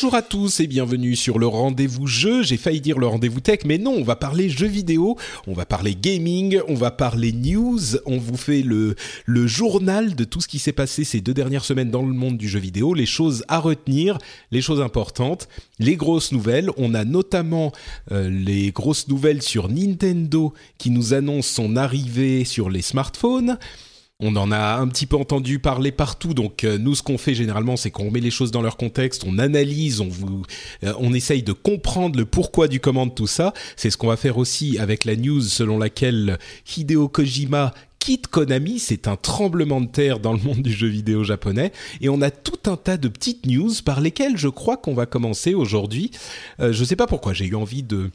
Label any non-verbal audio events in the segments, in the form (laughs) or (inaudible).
Bonjour à tous et bienvenue sur le rendez-vous jeu. J'ai failli dire le rendez-vous tech, mais non, on va parler jeux vidéo, on va parler gaming, on va parler news, on vous fait le, journal de tout ce qui s'est passé ces deux dernières semaines dans le monde du jeu vidéo, les choses à retenir, les choses importantes, les grosses nouvelles. On a notamment euh, les grosses nouvelles sur Nintendo qui nous annonce son arrivée sur les smartphones. On en a un petit peu entendu parler partout, donc euh, nous ce qu'on fait généralement c'est qu'on met les choses dans leur contexte, on analyse, on vous, euh, on essaye de comprendre le pourquoi du comment de tout ça. C'est ce qu'on va faire aussi avec la news selon laquelle Hideo Kojima quitte Konami, c'est un tremblement de terre dans le monde du jeu vidéo japonais, et on a tout un tas de petites news par lesquelles je crois qu'on va commencer aujourd'hui. Euh, je sais pas pourquoi j'ai eu envie de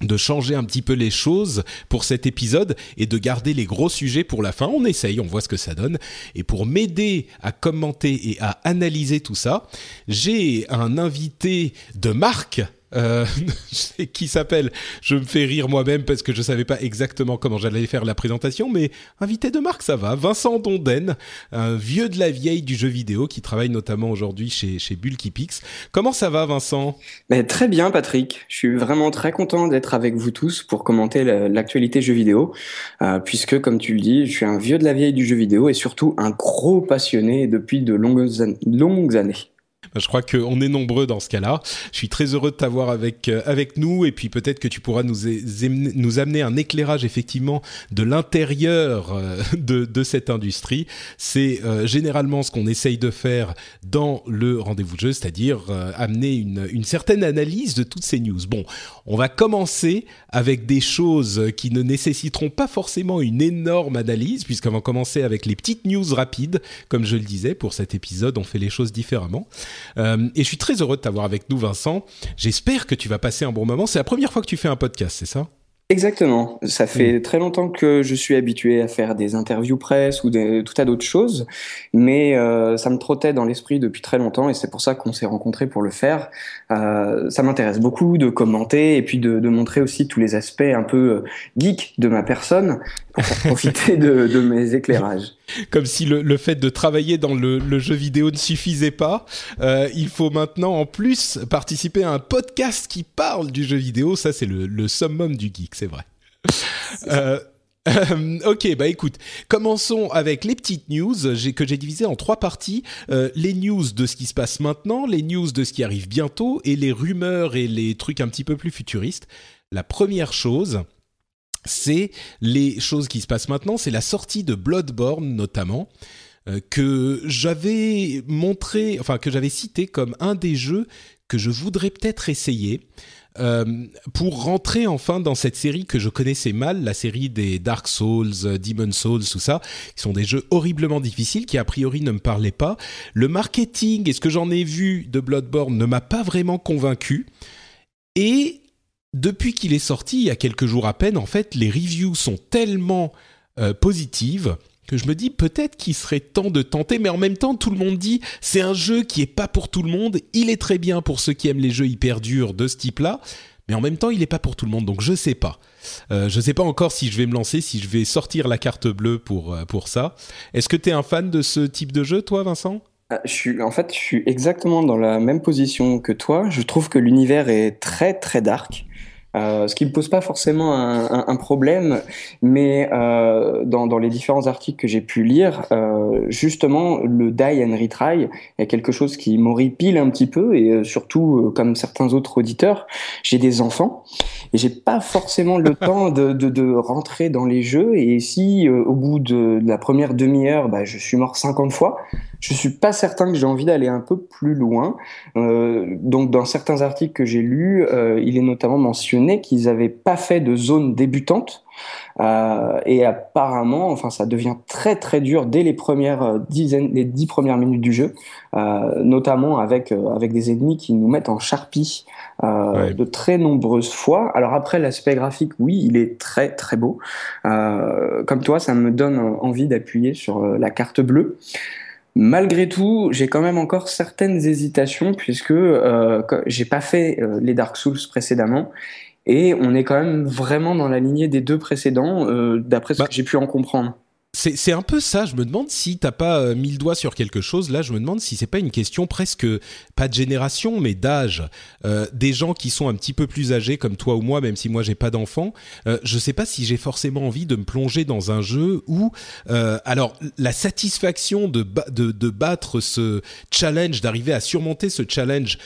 de changer un petit peu les choses pour cet épisode et de garder les gros sujets pour la fin. On essaye, on voit ce que ça donne. Et pour m'aider à commenter et à analyser tout ça, j'ai un invité de marque euh, (laughs) qui s'appelle, je me fais rire moi-même parce que je savais pas exactement comment j'allais faire la présentation, mais invité de marque, ça va. Vincent Donden, un vieux de la vieille du jeu vidéo qui travaille notamment aujourd'hui chez, chez Bulky. Comment ça va, Vincent? Mais Très bien, Patrick. Je suis vraiment très content d'être avec vous tous pour commenter l'actualité jeu vidéo, euh, puisque, comme tu le dis, je suis un vieux de la vieille du jeu vidéo et surtout un gros passionné depuis de longues, longues années. Je crois qu'on est nombreux dans ce cas-là. Je suis très heureux de t'avoir avec euh, avec nous et puis peut-être que tu pourras nous nous amener un éclairage effectivement de l'intérieur euh, (laughs) de de cette industrie. C'est euh, généralement ce qu'on essaye de faire dans le rendez-vous jeu, c'est-à-dire amener une une certaine analyse de toutes ces news. Bon, on va commencer avec des choses qui ne nécessiteront pas forcément une énorme analyse puisqu'on va commencer avec les petites news rapides, comme je le disais pour cet épisode, on fait les choses différemment. Euh, et je suis très heureux de t'avoir avec nous, Vincent. J'espère que tu vas passer un bon moment. C'est la première fois que tu fais un podcast, c'est ça? Exactement. Ça fait mm. très longtemps que je suis habitué à faire des interviews presse ou des, tout à d'autres choses, mais euh, ça me trottait dans l'esprit depuis très longtemps et c'est pour ça qu'on s'est rencontrés pour le faire. Euh, ça m'intéresse beaucoup de commenter et puis de, de, montrer aussi tous les aspects un peu geek de ma personne pour profiter de, de, mes éclairages. Comme si le, le, fait de travailler dans le, le, jeu vidéo ne suffisait pas, euh, il faut maintenant en plus participer à un podcast qui parle du jeu vidéo. Ça, c'est le, le summum du geek c'est vrai. Euh, euh, ok, bah écoute, commençons avec les petites news que j'ai divisées en trois parties. Les news de ce qui se passe maintenant, les news de ce qui arrive bientôt et les rumeurs et les trucs un petit peu plus futuristes. La première chose, c'est les choses qui se passent maintenant, c'est la sortie de Bloodborne notamment que j'avais montré, enfin que j'avais cité comme un des jeux que je voudrais peut-être essayer. Euh, pour rentrer enfin dans cette série que je connaissais mal, la série des Dark Souls, euh, Demon Souls, tout ça, qui sont des jeux horriblement difficiles qui a priori ne me parlaient pas. Le marketing et ce que j'en ai vu de Bloodborne ne m'a pas vraiment convaincu. Et depuis qu'il est sorti, il y a quelques jours à peine, en fait, les reviews sont tellement euh, positives que je me dis peut-être qu'il serait temps de tenter, mais en même temps, tout le monde dit c'est un jeu qui est pas pour tout le monde. Il est très bien pour ceux qui aiment les jeux hyper durs de ce type-là, mais en même temps, il est pas pour tout le monde. Donc je sais pas. Euh, je sais pas encore si je vais me lancer, si je vais sortir la carte bleue pour euh, pour ça. Est-ce que tu es un fan de ce type de jeu, toi, Vincent? Ah, je suis, en fait, je suis exactement dans la même position que toi. Je trouve que l'univers est très très dark. Euh, ce qui ne pose pas forcément un, un, problème, mais euh, dans, dans, les différents articles que j'ai pu lire, euh, justement, le die and retry est quelque chose qui m'horripile un petit peu, et surtout, comme certains autres auditeurs, j'ai des enfants, et j'ai pas forcément le (laughs) temps de, de, de, rentrer dans les jeux, et si au bout de, la première demi-heure, bah, je suis mort 50 fois, je suis pas certain que j'ai envie d'aller un peu plus loin. donc, dans certains articles que j'ai lus, il est notamment mentionné qu'ils n'avaient pas fait de zone débutante. Euh, et apparemment, enfin, ça devient très très dur dès les premières euh, dizaines, les dix premières minutes du jeu, euh, notamment avec avec des ennemis qui nous mettent en charpie de très nombreuses fois. Alors après, l'aspect graphique, oui, il est très très beau. comme toi, ça me donne envie d'appuyer sur la carte bleue. Malgré tout, j'ai quand même encore certaines hésitations puisque j'ai pas fait les Dark Souls précédemment et on est quand même vraiment dans la lignée des deux précédents, euh, d'après ce bah, que j'ai pu en comprendre. C'est un peu ça. Je me demande si t'as pas euh, mis le doigt sur quelque chose. Là, je me demande si c'est pas une question presque pas de génération, mais d'âge. Euh, des gens qui sont un petit peu plus âgés, comme toi ou moi, même si moi j'ai pas d'enfant. Euh, je sais pas si j'ai forcément envie de me plonger dans un jeu où, euh, alors, la satisfaction de, de, de battre ce challenge, d'arriver à surmonter ce challenge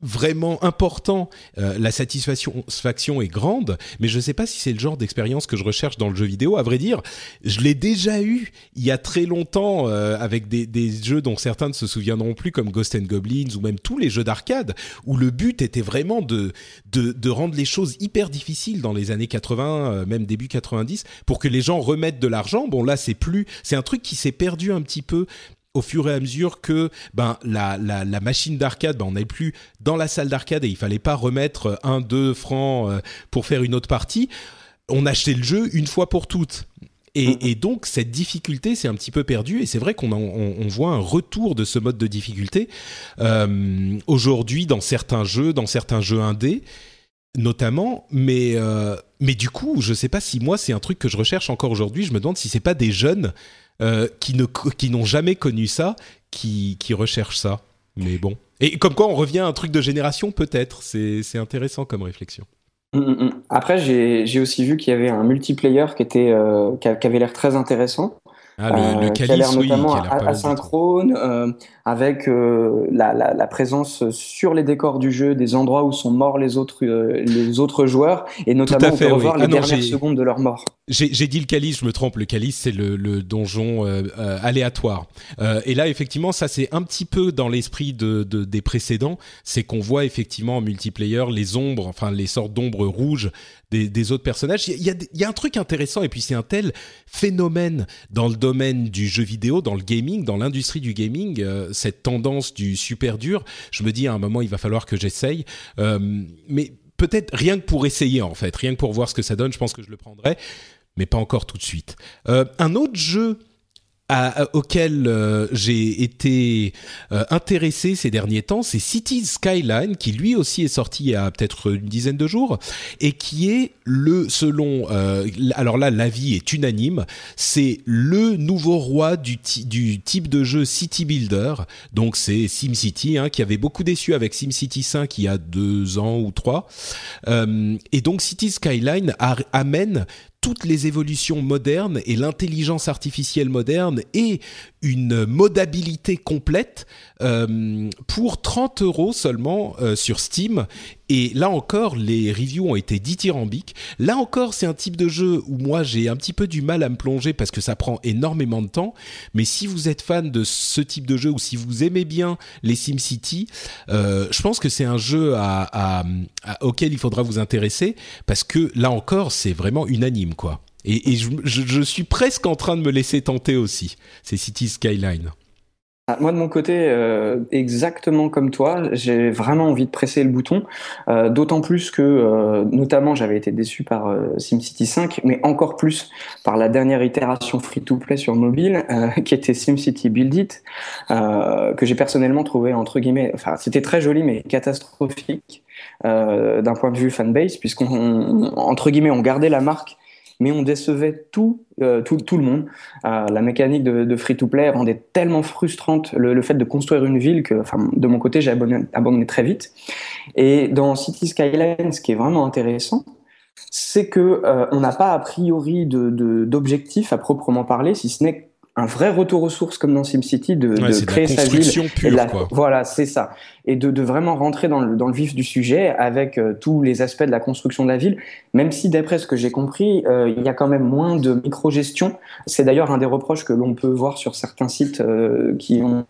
vraiment important, euh, la satisfaction est grande, mais je ne sais pas si c'est le genre d'expérience que je recherche dans le jeu vidéo. À vrai dire, je l'ai déjà eu il y a très longtemps euh, avec des, jeux dont certains ne se souviendront plus, comme Ghost and Goblins ou même tous les jeux d'arcade, où le but était vraiment de, de, de, rendre les choses hyper difficiles dans les années 80, euh, même début 90, pour que les gens remettent de l'argent. Bon là, c'est plus, c'est un truc qui s'est perdu un petit peu au fur et à mesure que ben la, la, la machine d'arcade, ben, on n'avait plus dans la salle d'arcade et il fallait pas remettre un deux francs euh, pour faire une autre partie. On achetait le jeu une fois pour toutes. Et, mm-hmm. et, donc cette difficulté c'est un petit peu perdu et c'est vrai qu'on on, on, voit un retour de ce mode de difficulté euh, aujourd'hui dans certains jeux, dans certains jeux indés notamment, mais euh, mais du coup je sais pas si moi c'est un truc que je recherche encore aujourd'hui. Je me demande si c'est pas des jeunes euh, qui ne qui n'ont jamais connu ça, qui qui recherchent ça. Mais bon. Et comme quoi, on revient à un truc de génération, peut-être. C'est c'est intéressant comme réflexion. Mm, mm, mm. Après, j'ai aussi vu qu'il y avait un multiplayer qui était euh, qui avait l'air très intéressant. Ah, le, le calice, qui a l'air notamment oui, asynchrone, euh, avec euh, la, la, la, présence sur les décors du jeu des endroits où sont morts les autres, euh, les autres joueurs, et notamment fait, on peut revoir oui. les ah non, dernières secondes de leur mort. J'ai dit le calice, je me trompe, le calice c'est le, le, donjon euh, aléatoire. et là, effectivement, ça c'est un petit peu dans l'esprit de, de, des précédents, c'est qu'on voit effectivement en multiplayer les ombres, enfin les sortes d'ombres rouges des, des, autres personnages. Il y, a, il y a un truc intéressant, et puis c'est un tel phénomène dans le domaine du jeu vidéo, dans le gaming, dans l'industrie du gaming, cette tendance du super dur. Je me dis à un moment, il va falloir que j'essaye. Euh, mais peut-être rien que pour essayer, en fait, rien que pour voir ce que ça donne, je pense que je le prendrai mais pas encore tout de suite. Euh, un autre jeu à, auquel euh, j'ai été euh, intéressé ces derniers temps, c'est Cities Skyline, qui lui aussi est sorti il y a peut-être une dizaine de jours, et qui est le, selon, euh, alors là, l'avis est unanime, c'est le nouveau roi du, type de jeu City Builder, donc c'est SimCity, hein, qui avait beaucoup déçu avec SimCity 5 il y a deux ans ou trois, et donc Cities Skyline amène toutes les évolutions modernes et l'intelligence artificielle moderne et une modabilité complète euh, pour 30 euros seulement euh, sur Steam. Et là encore, les reviews ont été dithyrambiques. Là encore, c'est un type de jeu où moi j'ai un petit peu du mal à me plonger parce que ça prend énormément de temps. Mais si vous êtes fan de ce type de jeu ou si vous aimez bien les SimCity, euh, je pense que c'est un jeu à, auquel il faudra vous intéresser parce que là encore, c'est vraiment unanime quoi. Et, je, suis presque en train de me laisser tenter aussi. C'est City Skyline. Ah, moi de mon côté, euh, exactement comme toi, j'ai vraiment envie de presser le bouton. Euh, D'autant plus que, euh, notamment, j'avais été déçu par SimCity 5, mais encore plus par la dernière itération free-to-play sur mobile, (laughs) qui était SimCity Build It, que j'ai personnellement trouvé entre guillemets, enfin c'était très joli mais catastrophique d'un point de vue fanbase, puisqu'on entre guillemets on gardait la marque mais on décevait tout, tout, tout, le monde. la mécanique de, free-to-play rendait tellement frustrante le, fait de construire une ville que, de mon côté, j'ai abandonné, très vite. Et dans City Skylines, ce qui est vraiment intéressant, c'est que on n'a pas a priori d'objectif à proprement parler, si ce n'est un vrai retour aux sources comme dans SimCity de, de créer sa ville. Pure, Voilà, c'est ça. Et de, de, vraiment rentrer dans le, dans le, vif du sujet avec euh, tous les aspects de la construction de la ville, même si d'après ce que j'ai compris, euh, il y a quand même moins de micro-gestion. C'est d'ailleurs un des reproches que l'on peut voir sur certains sites euh, qui ont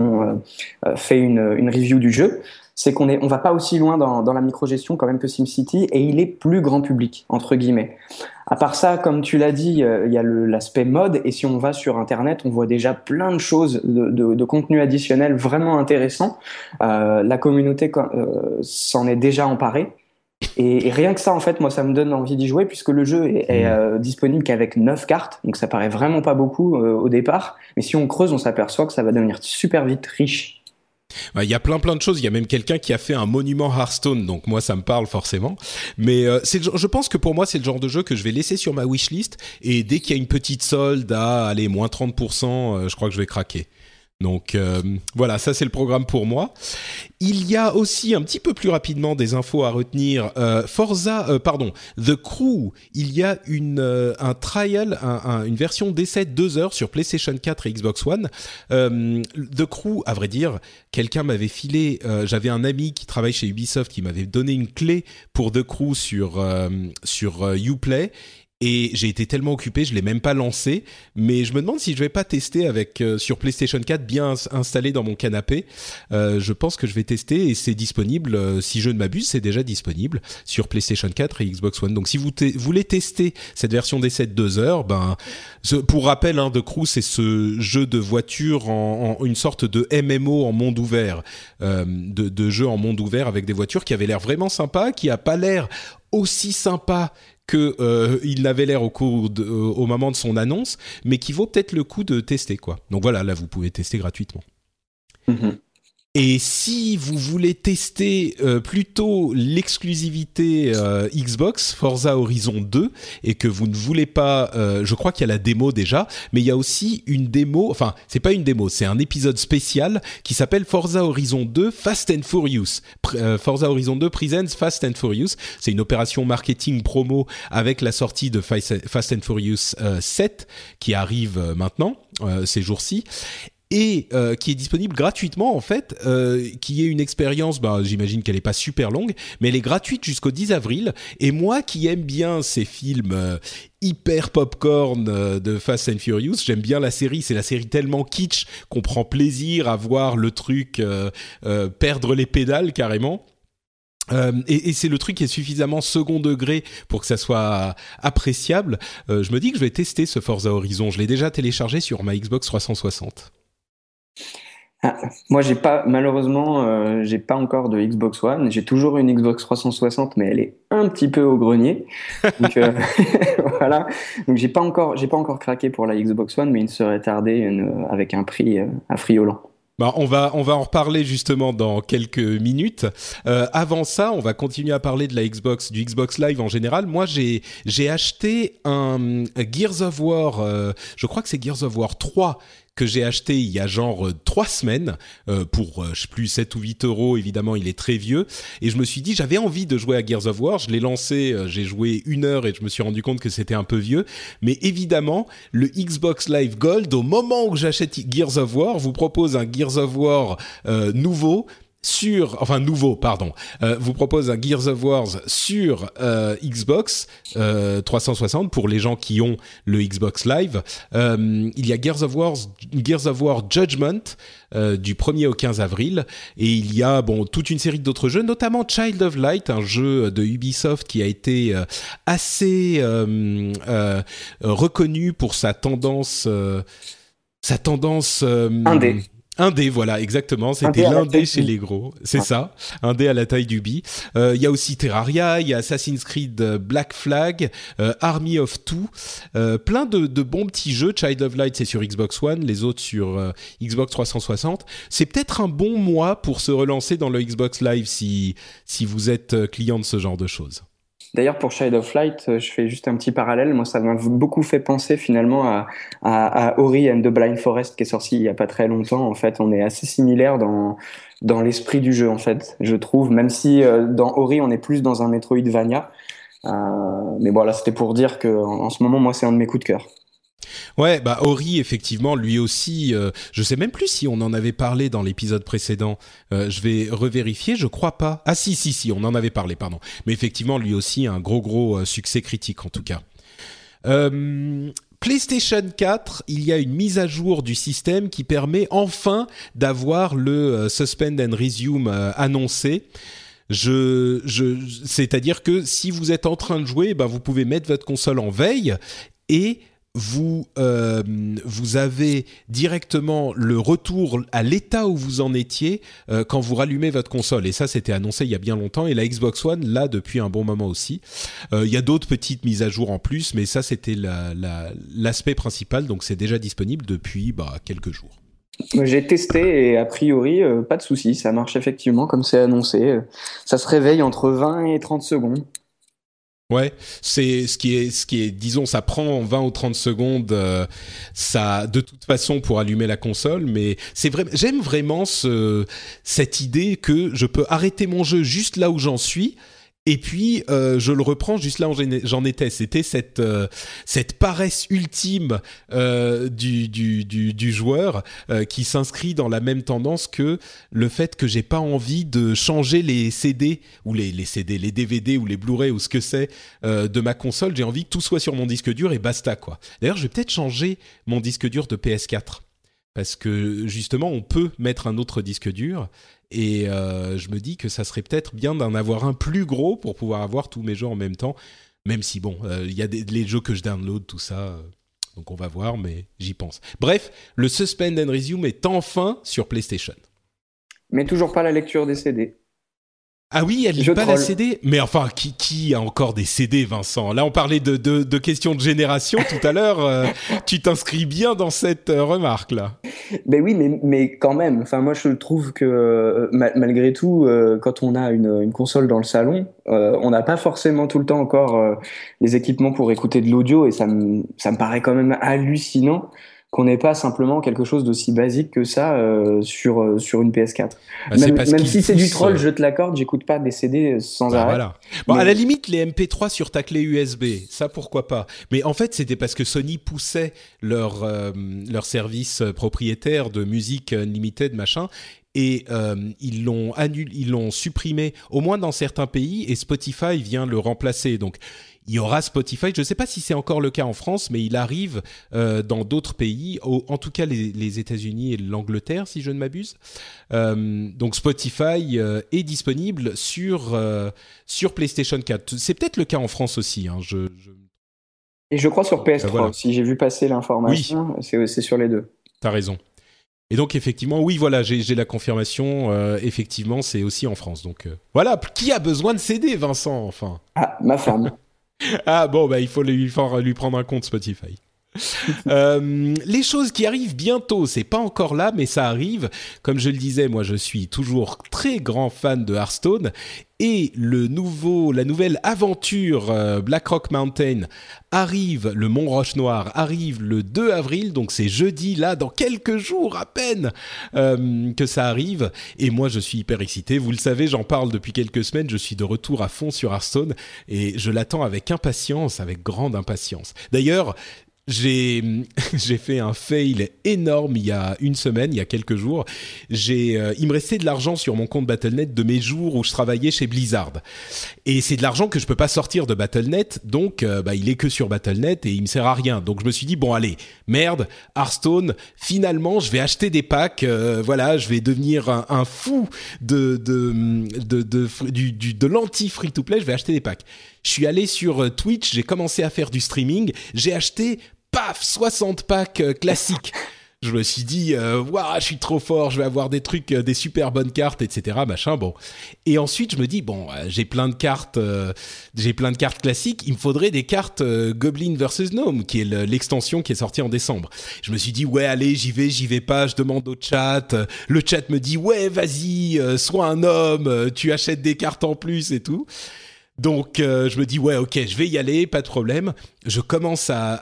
fait une, une review du jeu c'est qu'on est, on va pas aussi loin dans, dans la microgestion quand même que SimCity et il est plus grand public entre guillemets. À part ça, comme tu l'as dit, euh, il y a l'aspect mode et si on va sur Internet, on voit déjà plein de choses de, de, de contenu additionnel vraiment intéressant. Euh, la communauté euh, s'en est déjà emparée. Et, rien que ça, en fait, moi, ça me donne envie d'y jouer puisque le jeu est, est mmh. euh, disponible qu'avec 9 cartes, donc ça paraît vraiment pas beaucoup au départ. Mais si on creuse, on s'aperçoit que ça va devenir super vite riche il y a plein plein de choses. Il y a même quelqu'un qui a fait un monument Hearthstone, donc moi ça me parle forcément. Mais euh, c'est, je pense que pour moi c'est le genre de jeu que je vais laisser sur ma wishlist et dès qu'il y a une petite solde à aller moins 30%, euh, je crois que je vais craquer. Donc euh, voilà, ça c'est le programme pour moi. Il y a aussi un petit peu plus rapidement des infos à retenir. Euh, Forza, euh, pardon, The Crew. Il y a une un trial, une version d'essai de deux heures sur PlayStation 4 et Xbox One. The Crew, à vrai dire, quelqu'un m'avait filé. J'avais un ami qui travaille chez Ubisoft qui m'avait donné une clé pour The Crew sur sur UPlay et j'ai été tellement occupé, je l'ai même pas lancé. Mais je me demande si je vais pas tester avec euh, sur PlayStation 4 bien installé dans mon canapé. Euh, je pense que je vais tester et c'est disponible. Euh, si je ne m'abuse, c'est déjà disponible sur PlayStation 4 et Xbox One. Donc si vous voulez tester cette version d'essai de 2 heures, ben pour rappel, hein, The Crew c'est ce jeu de voiture en, une sorte de MMO en monde ouvert, de, de jeu en monde ouvert avec des voitures qui avait l'air vraiment sympa, qui a pas l'air aussi sympa que euh, il n'avait l'air euh, au moment de son annonce, mais qui vaut peut-être le coup de tester quoi. Donc voilà, là vous pouvez tester gratuitement. Mm-hmm. Et si vous voulez tester euh, plutôt l'exclusivité euh, Xbox Forza Horizon 2 et que vous ne voulez pas, euh, je crois qu'il y a la démo déjà, mais il y a aussi une démo, enfin c'est pas une démo, c'est un épisode spécial qui s'appelle Forza Horizon 2 Fast and Furious. Forza Horizon 2 Presents Fast and Furious. C'est une opération marketing promo avec la sortie de Fast and Furious 7 qui arrive maintenant ces jours-ci et euh, qui est disponible gratuitement en fait, euh, qui est une expérience, bah, j'imagine qu'elle n'est pas super longue, mais elle est gratuite jusqu'au 10 avril. Et moi qui aime bien ces films euh, hyper popcorn de Fast and Furious, j'aime bien la série. C'est la série tellement kitsch qu'on prend plaisir à voir le truc perdre les pédales carrément. et, et c'est le truc qui est suffisamment second degré pour que ça soit appréciable. je me dis que je vais tester ce Forza Horizon. Je l'ai déjà téléchargé sur ma Xbox 360. Ah, moi, j'ai pas, malheureusement, euh, j'ai pas encore de Xbox One. J'ai toujours une Xbox 360, mais elle est un petit peu au grenier. Donc, euh, (laughs) voilà. Donc, j'ai pas encore, j'ai pas encore craqué pour la Xbox One, mais il serait tardé une, avec un prix euh, affriolant. Bah, on va on va en reparler justement dans quelques minutes. Euh, avant ça, on va continuer à parler de la Xbox, du Xbox Live en général. Moi, j'ai j'ai acheté un Gears of War. Euh, je crois que c'est Gears of War 3 que j'ai acheté il y a genre euh, trois semaines euh, pour euh, je sais plus 7 ou 8 euros évidemment il est très vieux. Et je me suis dit j'avais envie de jouer à Gears of War. Je l'ai lancé j'ai joué une heure et je me suis rendu compte que c'était un peu vieux. Mais évidemment le Xbox Live Gold au moment où j'achète Gears of War vous propose un Gears of War nouveau sur, enfin nouveau, pardon, euh, vous propose un Gears of War sur euh, Xbox 360 euh, pour les gens qui ont le Xbox Live. il y a Gears of War, Gears of War Judgment du 1er au 15 avril et il y a bon toute une série d'autres jeux, notamment Child of Light, un jeu de Ubisoft qui a été assez reconnu pour sa tendance, sa tendance indé un dé, voilà, exactement. C'était l'un dé chez les gros. C'est ça. Un dé à la taille du bi. Euh, il y a aussi Terraria, il y a Assassin's Creed euh, Black Flag, euh, Army of Two. plein de, de, bons petits jeux. Child of Light, c'est sur Xbox One. Les autres sur Xbox 360. C'est peut-être un bon mois pour se relancer dans le Xbox Live si, si vous êtes client de ce genre de choses. D'ailleurs, pour Shade of Light, euh, je fais juste un petit parallèle. Moi, ça m'a beaucoup fait penser finalement à, Ori and the Blind Forest qui est sorti il y a pas très longtemps. En fait, on est assez similaire dans dans l'esprit du jeu, en fait, je trouve. Même si euh, dans Ori, on est plus dans un Metroidvania. Euh, mais voilà, c'était pour dire que en, ce moment, moi, c'est un de mes coups de cœur. Ouais, bah Ori effectivement, lui aussi, euh, je sais même plus si on en avait parlé dans l'épisode précédent. Euh, je vais revérifier, je crois pas. Ah si si si, on en avait parlé, pardon. Mais effectivement, lui aussi un gros gros euh, succès critique en tout cas. Euh, PlayStation 4, il y a une mise à jour du système qui permet enfin d'avoir le suspend and resume annoncé. Je, je, c'est-à-dire que si vous êtes en train de jouer, ben vous pouvez mettre votre console en veille et vous, euh, vous avez directement le retour à l'état où vous en étiez euh, quand vous rallumez votre console. Et ça, c'était annoncé il y a bien longtemps. Et la Xbox One, là, depuis un bon moment aussi. Euh, il y a d'autres petites mises à jour en plus, mais ça, c'était l'aspect principal. Donc, c'est déjà disponible depuis bah, quelques jours. J'ai testé et a priori, pas de souci, ça marche effectivement comme c'est annoncé. Ça se réveille entre 20 et 30 secondes. Ouais, c'est ce qui est ce qui est disons ça prend 20 ou 30 secondes euh, ça de toute façon pour allumer la console mais c'est vrai j'aime vraiment ce cette idée que je peux arrêter mon jeu juste là où j'en suis et puis euh, je le reprends juste là où j'en étais. C'était cette euh, cette paresse ultime euh, du, du, du, du, joueur euh, qui s'inscrit dans la même tendance que le fait que j'ai pas envie de changer les CD ou les, les CD, les DVD ou les Blu-ray ou ce que c'est euh, de ma console. J'ai envie que tout soit sur mon disque dur et basta quoi. D'ailleurs, je vais peut-être changer mon disque dur de PS4 parce que justement on peut mettre un autre disque dur et euh, je me dis que ça serait peut-être bien d'en avoir un plus gros pour pouvoir avoir tous mes jeux en même temps. Même si, bon, euh, il y a les jeux que je download, tout ça. Euh, donc on va voir, mais j'y pense. Bref, le Suspend and Resume est enfin sur PlayStation. Mais toujours pas la lecture des CD. Ah oui, elle lit pas la CD. Mais enfin, qui, qui a encore des CD, Vincent? Là, on parlait de, de, de, questions de génération tout à l'heure. Euh, tu t'inscris bien dans cette euh, remarque-là. Ben oui, mais, mais quand même. Enfin, moi, je trouve que euh, malgré tout, quand on a une, une, console dans le salon, on n'a pas forcément tout le temps encore les équipements pour écouter de l'audio, et ça me, ça me paraît quand même hallucinant qu'on n'ait pas simplement quelque chose d'aussi basique que ça euh, sur euh, sur une PS4. Bah, même, même si c'est du troll, euh, je te l'accorde, j'écoute pas des CD sans bah, arrêt. Voilà. Bon, à la limite, les MP3 sur ta clé USB, ça pourquoi pas? Mais en fait, c'était parce que Sony poussait leur leur service propriétaire de musique unlimited machin et euh, ils l'ont annulé, ils l'ont supprimé au moins dans certains pays et Spotify vient le remplacer. Donc il y aura Spotify. Je ne sais pas si c'est encore le cas en France, mais il arrive euh, dans d'autres pays, en tout cas les, États-Unis et l'Angleterre, si je ne m'abuse. Euh, donc Spotify euh, est disponible sur sur PlayStation 4. C'est peut-être le cas en France aussi. Hein, je, Et je crois sur PS3. Si j'ai vu passer l'information, c'est sur les deux. T'as raison. Et donc effectivement, oui, voilà, j'ai la confirmation. effectivement, c'est aussi en France. Donc voilà, qui a besoin de CD, Vincent Enfin? Ah, ma femme. Ah bon, bah il faut lui, lui prendre un compte Spotify. (laughs) euh, les choses qui arrivent bientôt, c'est pas encore là, mais ça arrive. Comme je le disais, moi je suis toujours très grand fan de Hearthstone et le nouveau, la nouvelle aventure euh, Black Rock Mountain arrive, le Mont Roche Noir arrive le 2 avril, donc c'est jeudi là, dans quelques jours à peine euh, que ça arrive. Et moi je suis hyper excité. Vous le savez, j'en parle depuis quelques semaines. Je suis de retour à fond sur Hearthstone et je l'attends avec impatience, avec grande impatience. D'ailleurs, (laughs) j'ai fait un fail énorme il y a une semaine, il y a quelques jours. J'ai euh, il me restait de l'argent sur mon compte Battle.net de mes jours où je travaillais chez Blizzard. Et c'est de l'argent que je peux pas sortir de Battle.net, donc euh, bah, il est que sur Battle.net et il me sert à rien. Donc je me suis dit bon allez, merde, Hearthstone, finalement je vais acheter des packs, euh, voilà, je vais devenir un, un fou de de de, de, du, du, de l'anti free to play, je vais acheter des packs. Je suis allé sur Twitch, j'ai commencé à faire du streaming, j'ai acheté paf, 60 packs euh, classiques. (laughs) je me suis dit, euh, waouh, je suis trop fort, je vais avoir des trucs, euh, des super bonnes cartes, etc. Machin, bon. Et ensuite, je me dis, bon, j'ai plein de cartes, j'ai plein de cartes classiques. Il me faudrait des cartes Goblin versus Gnome, qui est l'extension qui est sortie en décembre. Je me suis dit, ouais, allez, j'y vais, j'y vais pas. Je demande au chat. Le chat me dit, ouais, vas-y, sois un homme, tu achètes des cartes en plus et tout. Donc euh, je me dis ouais ok je vais y aller pas de problème. Je commence à,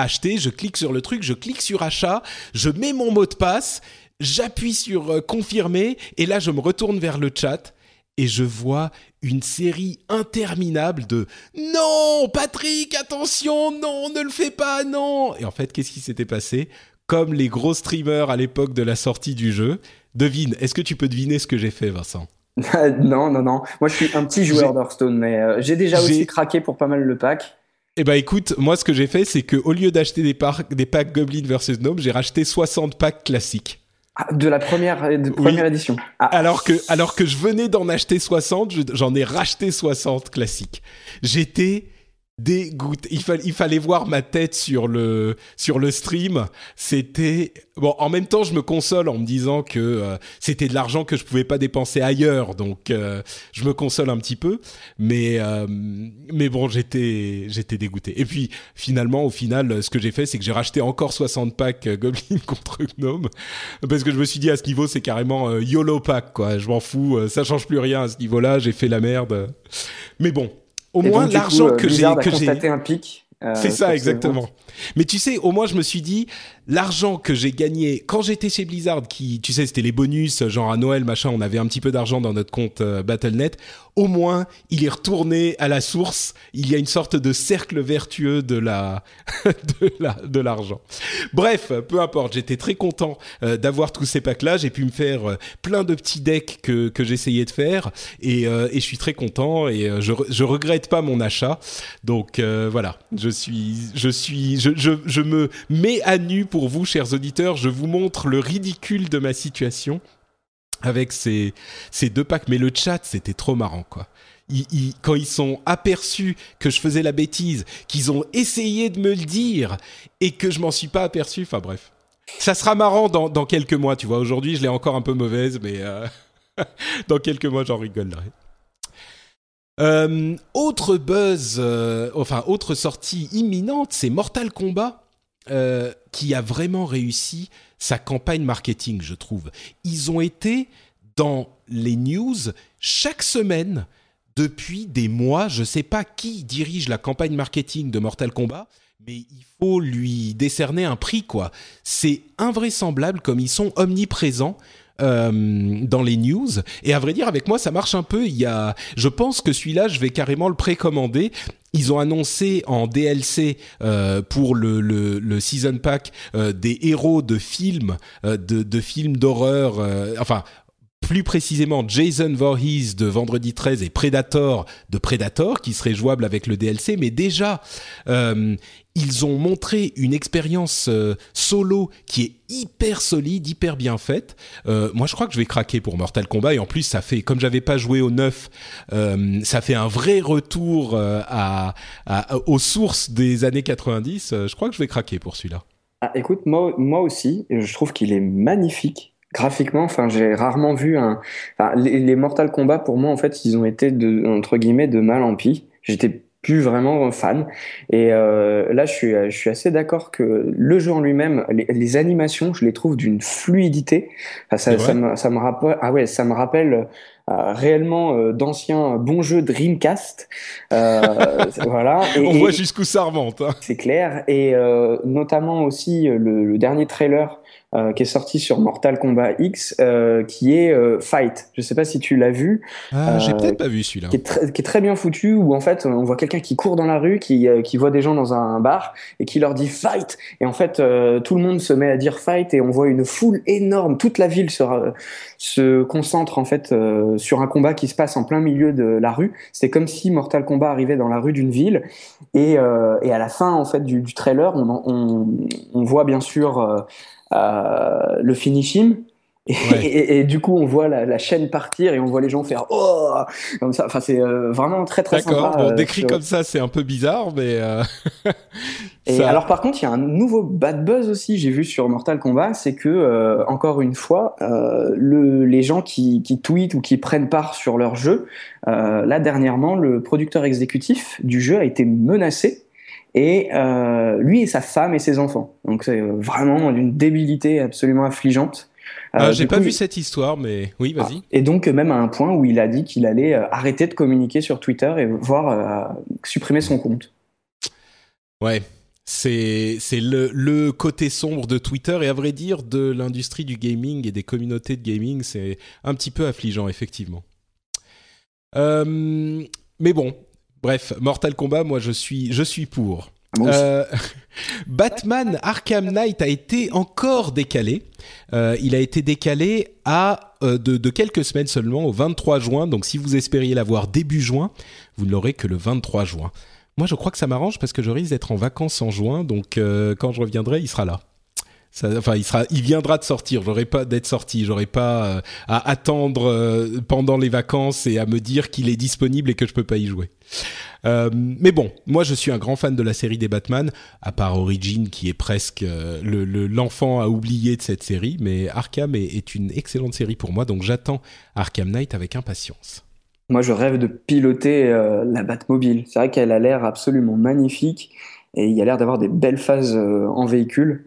acheter, je clique sur le truc, je clique sur achat, je mets mon mot de passe, j'appuie sur euh, confirmer et là je me retourne vers le chat et je vois une série interminable de non Patrick attention non ne le fais pas non. Et en fait qu'est-ce qui s'était passé? Comme les gros streamers à l'époque de la sortie du jeu devine est-ce que tu peux deviner ce que j'ai fait Vincent? (laughs) non, non, non. Moi, je suis un petit joueur d'Hearthstone, mais euh, j'ai déjà aussi craqué pour pas mal le pack. Eh ben écoute, moi ce que j'ai fait, c'est que au lieu d'acheter des, des, packs Goblin versus Gnome, j'ai racheté 60 packs classiques. Ah, de la première, première édition. Ah. Alors que alors que je venais d'en acheter 60, j'en ai racheté 60 classiques. J'étais dégoûté. Il, il fallait voir ma tête sur le sur le stream. C'était bon. En même temps, je me console en me disant que euh, c'était de l'argent que je pouvais pas dépenser ailleurs, donc euh, je me console un petit peu. Mais euh, mais bon, j'étais j'étais dégoûté. Et puis finalement, au final, ce que j'ai fait, c'est que j'ai racheté encore 60 packs Goblin (laughs) contre Gnome parce que je me suis dit à ce niveau, c'est carrément YOLO pack quoi. Je m'en fous, ça change plus rien à ce niveau-là. J'ai fait la merde. Mais bon, au moins l'argent que j'ai que j'ai un pic. Euh, c'est ça exactement. Mais tu sais, au moins je me suis dit, l'argent que j'ai gagné quand j'étais chez Blizzard, qui, tu sais, c'était les bonus, genre à Noël, machin, on avait un petit peu d'argent dans notre compte euh, Battle.net. Au moins, il est retourné à la source. Il y a une sorte de cercle vertueux de la, (laughs) de la, de l'argent. Bref, peu importe. J'étais très content euh, d'avoir tous ces packs-là. J'ai pu me faire euh, plein de petits decks que que j'essayais de faire et, et je suis très content et je je regrette pas mon achat. Donc voilà, je suis je suis je, je je me mets à nu pour pour vous, chers auditeurs, je vous montre le ridicule de ma situation avec ces, ces deux packs. Mais le chat, c'était trop marrant, quoi. quand ils sont aperçus que je faisais la bêtise, qu'ils ont essayé de me le dire et que je m'en suis pas aperçu. Enfin bref, ça sera marrant dans, quelques mois. Tu vois, aujourd'hui je l'ai encore un peu mauvaise, mais euh, (laughs) dans quelques mois j'en rigolerai. Euh, autre buzz, euh, enfin autre sortie imminente, c'est Mortal Kombat euh, qui a vraiment réussi sa campagne marketing, je trouve. Ils ont été dans les news chaque semaine depuis des mois. Je ne sais pas qui dirige la campagne marketing de Mortal Kombat, mais il faut lui décerner un prix, quoi. C'est invraisemblable comme ils sont omniprésents. Euh, dans les news. Et à vrai dire avec moi ça marche un peu. Il y a je pense que celui-là je vais carrément le précommander. Ils ont annoncé en DLC euh, pour le, le, le, season pack euh, des héros de films, euh, de, de, films d'horreur, euh, enfin plus précisément Jason Voorhees de Vendredi 13 et Predator de Predator qui serait jouable avec le DLC mais déjà euh, ils ont montré une expérience euh, solo qui est hyper solide, hyper bien faite. Euh, moi, je crois que je vais craquer pour Mortal Kombat et en plus, ça fait comme j'avais pas joué au 9, euh, ça fait un vrai retour aux sources des années 90. je crois que je vais craquer pour celui-là. Ah, écoute, moi, moi aussi, je trouve qu'il est magnifique graphiquement, enfin, j'ai rarement vu un. Enfin, les, les, Mortal Kombat pour moi, en fait, ils ont été de entre guillemets de mal en pis. J'étais plus vraiment fan. Et euh, là, je suis, je suis assez d'accord que le jeu en lui-même, les, les, animations, je les trouve d'une fluidité. Enfin, ça, ça, me, ça me rappelle. Ah ouais, ça me rappelle. Euh, réellement euh, d'anciens bons jeux Dreamcast. Euh, (laughs) voilà. Et, On voit jusqu'où ça remonte. Hein. C'est clair. Et euh, notamment aussi le, le, dernier trailer euh, qui est sorti sur Mortal Kombat X, euh, qui est euh, Fight. Je sais pas si tu l'as vu. Ah, j'ai peut-être pas vu celui-là. Qui, qui, est très bien foutu, où en fait on voit quelqu'un qui court dans la rue, qui, qui voit des gens dans un bar et qui leur dit Fight. Et en fait tout le monde se met à dire Fight et on voit une foule énorme. Toute la ville se, se concentre en fait sur un combat qui se passe en plein milieu de la rue. C'est comme si Mortal Kombat arrivait dans la rue d'une ville et, et à la fin en fait du, du trailer, on, on, on voit bien sûr euh, le finishing. Et, et, du coup, on voit la, la, chaîne partir et on voit les gens faire oh comme ça. Enfin, c'est euh, vraiment très très sympa. D'accord. Bon, euh, décrit comme ça, c'est un peu bizarre, mais. Euh... (laughs) et ça... alors, par contre, il y a un nouveau bad buzz aussi. J'ai vu sur Mortal Kombat, c'est que euh, encore une fois, le, les gens qui, qui tweetent ou qui prennent part sur leur jeu, là dernièrement, le producteur exécutif du jeu a été menacé et euh, lui et sa femme et ses enfants. Donc c'est euh, vraiment d'une débilité absolument affligeante. Ah, j'ai pas vu cette histoire, mais oui, vas-y. Ah, et donc même à un point où il a dit qu'il allait arrêter de communiquer sur Twitter et voir supprimer son compte. Ouais, c'est c'est le, le côté sombre de Twitter et à vrai dire de l'industrie du gaming et des communautés de gaming, c'est un petit peu affligeant effectivement. Euh, mais bon, bref, Mortal Kombat, moi je suis je suis pour. Euh, (laughs) Batman Arkham Knight a été encore décalé. Euh, il a été décalé à de, de, quelques semaines seulement, au 23 juin. Donc si vous espériez l'avoir début juin, vous ne l'aurez que le 23 juin. Moi, je crois que ça m'arrange parce que je risque d'être en vacances en juin, donc euh, quand je reviendrai, il sera là. Enfin, il viendra de sortir. J'aurai pas d'être sorti. J'aurai pas euh, à attendre euh, pendant les vacances et à me dire qu'il est disponible et que je peux pas y jouer. mais bon, moi je suis un grand fan de la série des Batman, à part Origin qui est presque le, l'enfant à oublier de cette série, mais Arkham est, est une excellente série pour moi, donc j'attends Arkham Knight avec impatience. Moi, je rêve de piloter euh, la Batmobile. C'est vrai qu'elle a l'air absolument magnifique et il y a l'air d'avoir des belles phases euh, en véhicule.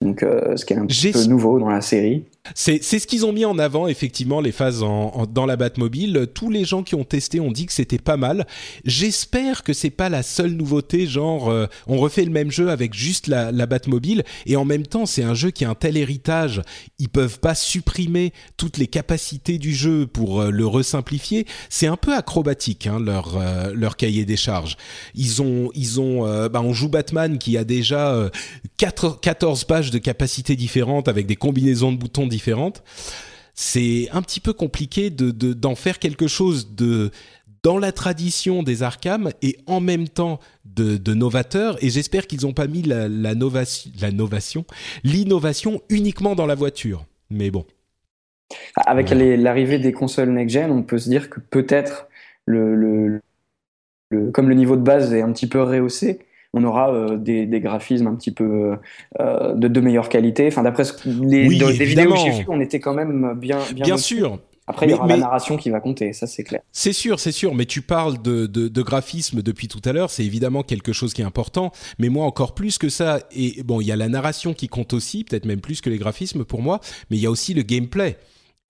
Donc, euh, ce qui est un petit peu nouveau dans la série. C'est ce qu'ils ont mis en avant, effectivement, les phases dans la Batmobile. Tous les gens qui ont testé ont dit que c'était pas mal. J'espère que c'est pas la seule nouveauté, genre euh, on refait le même jeu avec juste la, Batmobile et en même temps c'est un jeu qui a un tel héritage, ils peuvent pas supprimer toutes les capacités du jeu pour euh, le resimplifier. C'est un peu acrobatique hein, leur euh, leur cahier des charges. Ils ont ils ont bah, on joue Batman qui a déjà 4, 14 pages de capacités différentes avec des combinaisons de boutons différentes, c'est un petit peu compliqué de d'en faire quelque chose de dans la tradition des Arkham et en même temps de, de novateur. Et j'espère qu'ils n'ont pas mis la, la, la novation, l'innovation uniquement dans la voiture. Mais bon. Avec l'arrivée des consoles next-gen, on peut se dire que peut-être le, le, le, comme le niveau de base est un petit peu rehaussé, on aura euh, des, graphismes un petit peu euh, de, de, meilleure qualité. Enfin, d'après les, des vidéos que j'ai vues, on était quand même bien. Bien, bien sûr. Après, il y aura la narration qui va compter, ça c'est clair. C'est sûr, c'est sûr, mais tu parles de, de, graphisme depuis tout à l'heure, c'est évidemment quelque chose qui est important, mais moi encore plus que ça, et bon, il y a la narration qui compte aussi, peut-être même plus que les graphismes pour moi, mais il y a aussi le gameplay.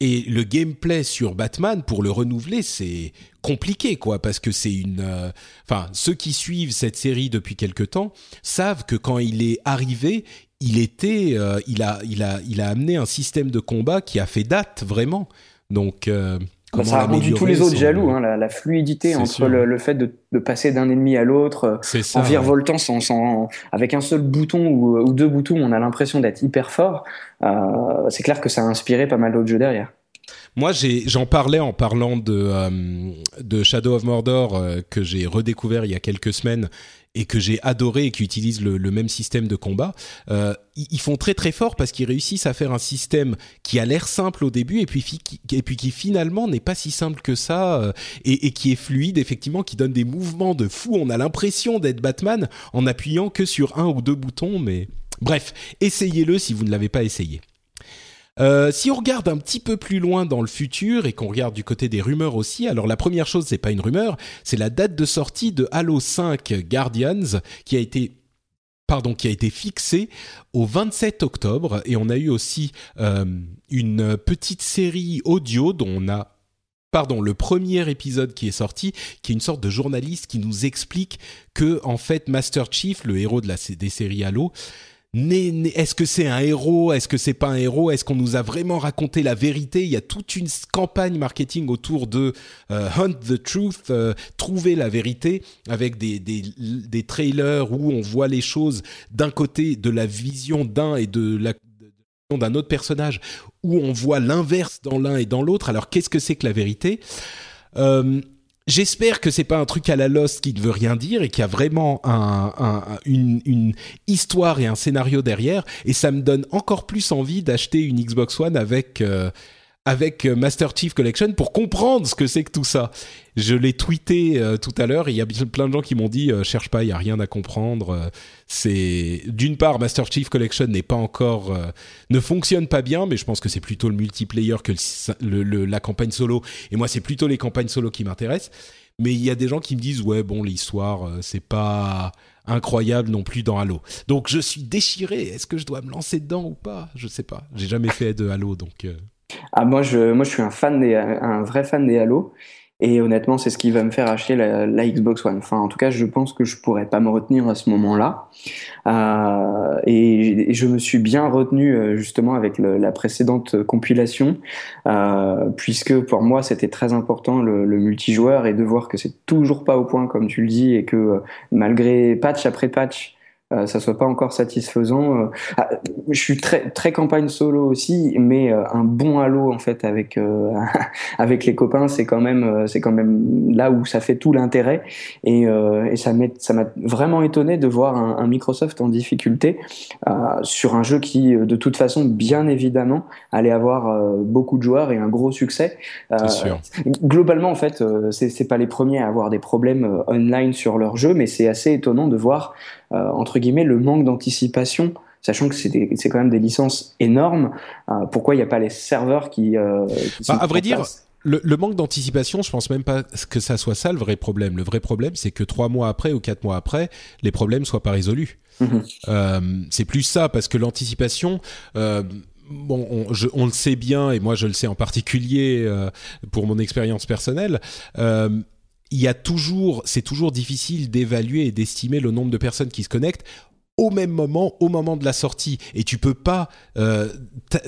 Et le gameplay sur Batman, pour le renouveler, c'est compliqué, quoi, parce que c'est une. Euh, enfin, ceux qui suivent cette série depuis quelque temps savent que quand il est arrivé, il était, euh, il a, il a, il a amené un système de combat qui a fait date vraiment. Donc. Euh, bah, ça a rendu tous les autres jaloux, hein, la, fluidité entre le, fait de, de passer d'un ennemi à l'autre en virevoltant sans, sans, avec un seul bouton ou, ou deux boutons, on a l'impression d'être hyper fort. Euh, c'est clair que ça a inspiré pas mal d'autres jeux derrière. Moi, j'en parlais en parlant de, euh, de Shadow of Mordor euh, que j'ai redécouvert il y a quelques semaines et que j'ai adoré et qui utilise le, même système de combat. Euh, ils font très très fort parce qu'ils réussissent à faire un système qui a l'air simple au début et puis, qui finalement n'est pas si simple que ça et, et, qui est fluide effectivement, qui donne des mouvements de fou. On a l'impression d'être Batman en appuyant que sur un ou deux boutons, mais bref, essayez-le si vous ne l'avez pas essayé. Euh, si on regarde un petit peu plus loin dans le futur et qu'on regarde du côté des rumeurs aussi, alors la première chose, c'est pas une rumeur, c'est la date de sortie de Halo 5 Guardians qui a été pardon, qui a été fixée au 27 octobre. Et on a eu aussi euh, une petite série audio dont on a pardon, le premier épisode qui est sorti, qui est une sorte de journaliste qui nous explique que en fait Master Chief, le héros des séries Halo, est-ce que c'est un héros? Est-ce que c'est pas un héros? Est-ce qu'on nous a vraiment raconté la vérité? Il y a toute une campagne marketing autour de euh, Hunt the Truth, euh, trouver la vérité, avec des, des, des, trailers où on voit les choses d'un côté de la vision d'un et de la d'un autre personnage, où on voit l'inverse dans l'un et dans l'autre. Alors qu'est-ce que c'est que la vérité? Euh, J'espère que c'est pas un truc à la Lost qui ne veut rien dire et qu'il y a vraiment une, histoire et un scénario derrière. Et ça me donne encore plus envie d'acheter une Xbox One avec euh, avec Master Chief Collection pour comprendre ce que c'est que tout ça. Je l'ai tweeté euh, tout à l'heure. Il y a plein de gens qui m'ont dit euh, cherche pas, il y a rien à comprendre. Euh, c'est d'une part Master Chief Collection n'est pas encore ne fonctionne pas bien, mais je pense que c'est plutôt le multiplayer que la campagne solo. Et moi, c'est plutôt les campagnes solo qui m'intéressent. Mais il y a des gens qui me disent ouais bon l'histoire c'est pas incroyable non plus dans Halo. Donc je suis déchiré. Est-ce que je dois me lancer dedans ou pas? Je sais pas. J'ai jamais fait de Halo donc. Ah moi je moi je suis un fan des un vrai fan des Halo et honnêtement, c'est ce qui va me faire acheter la, Xbox One. Enfin, en tout cas, je pense que je pourrais pas me retenir à ce moment-là. Euh, et, je me suis bien retenu euh, justement avec la précédente compilation, euh, puisque pour moi, c'était très important le, le, multijoueur et de voir que c'est toujours pas au point, comme tu le dis, et que euh, malgré patch après patch, euh, ça soit pas encore satisfaisant. Euh, ah, je suis très très campagne solo aussi, mais euh, un bon halo en fait avec (laughs) avec les copains, c'est quand même c'est quand même là où ça fait tout l'intérêt et, et ça m'a ça m'a vraiment étonné de voir un, un Microsoft en difficulté sur un jeu qui de toute façon bien évidemment allait avoir beaucoup de joueurs et un gros succès. Sûr. Globalement en fait, c'est c'est pas les premiers à avoir des problèmes online sur leur jeu, mais c'est assez étonnant de voir entre guillemets le manque d'anticipation sachant que c'est quand même des licences énormes. Euh, pourquoi il n'y a pas les serveurs qui, euh, bah, À vrai dire, le, manque d'anticipation, je pense même pas que ça soit ça le vrai problème. Le vrai problème, c'est que trois mois après ou quatre mois après, les problèmes soient pas résolus. Mhm. Euh, c'est plus ça, parce que l'anticipation. Bon, on, on, le sait bien, et moi je le sais en particulier pour mon expérience personnelle il y a toujours, c'est toujours difficile d'évaluer et d'estimer le nombre de personnes qui se connectent au même moment, au moment de la sortie. Et tu peux pas euh,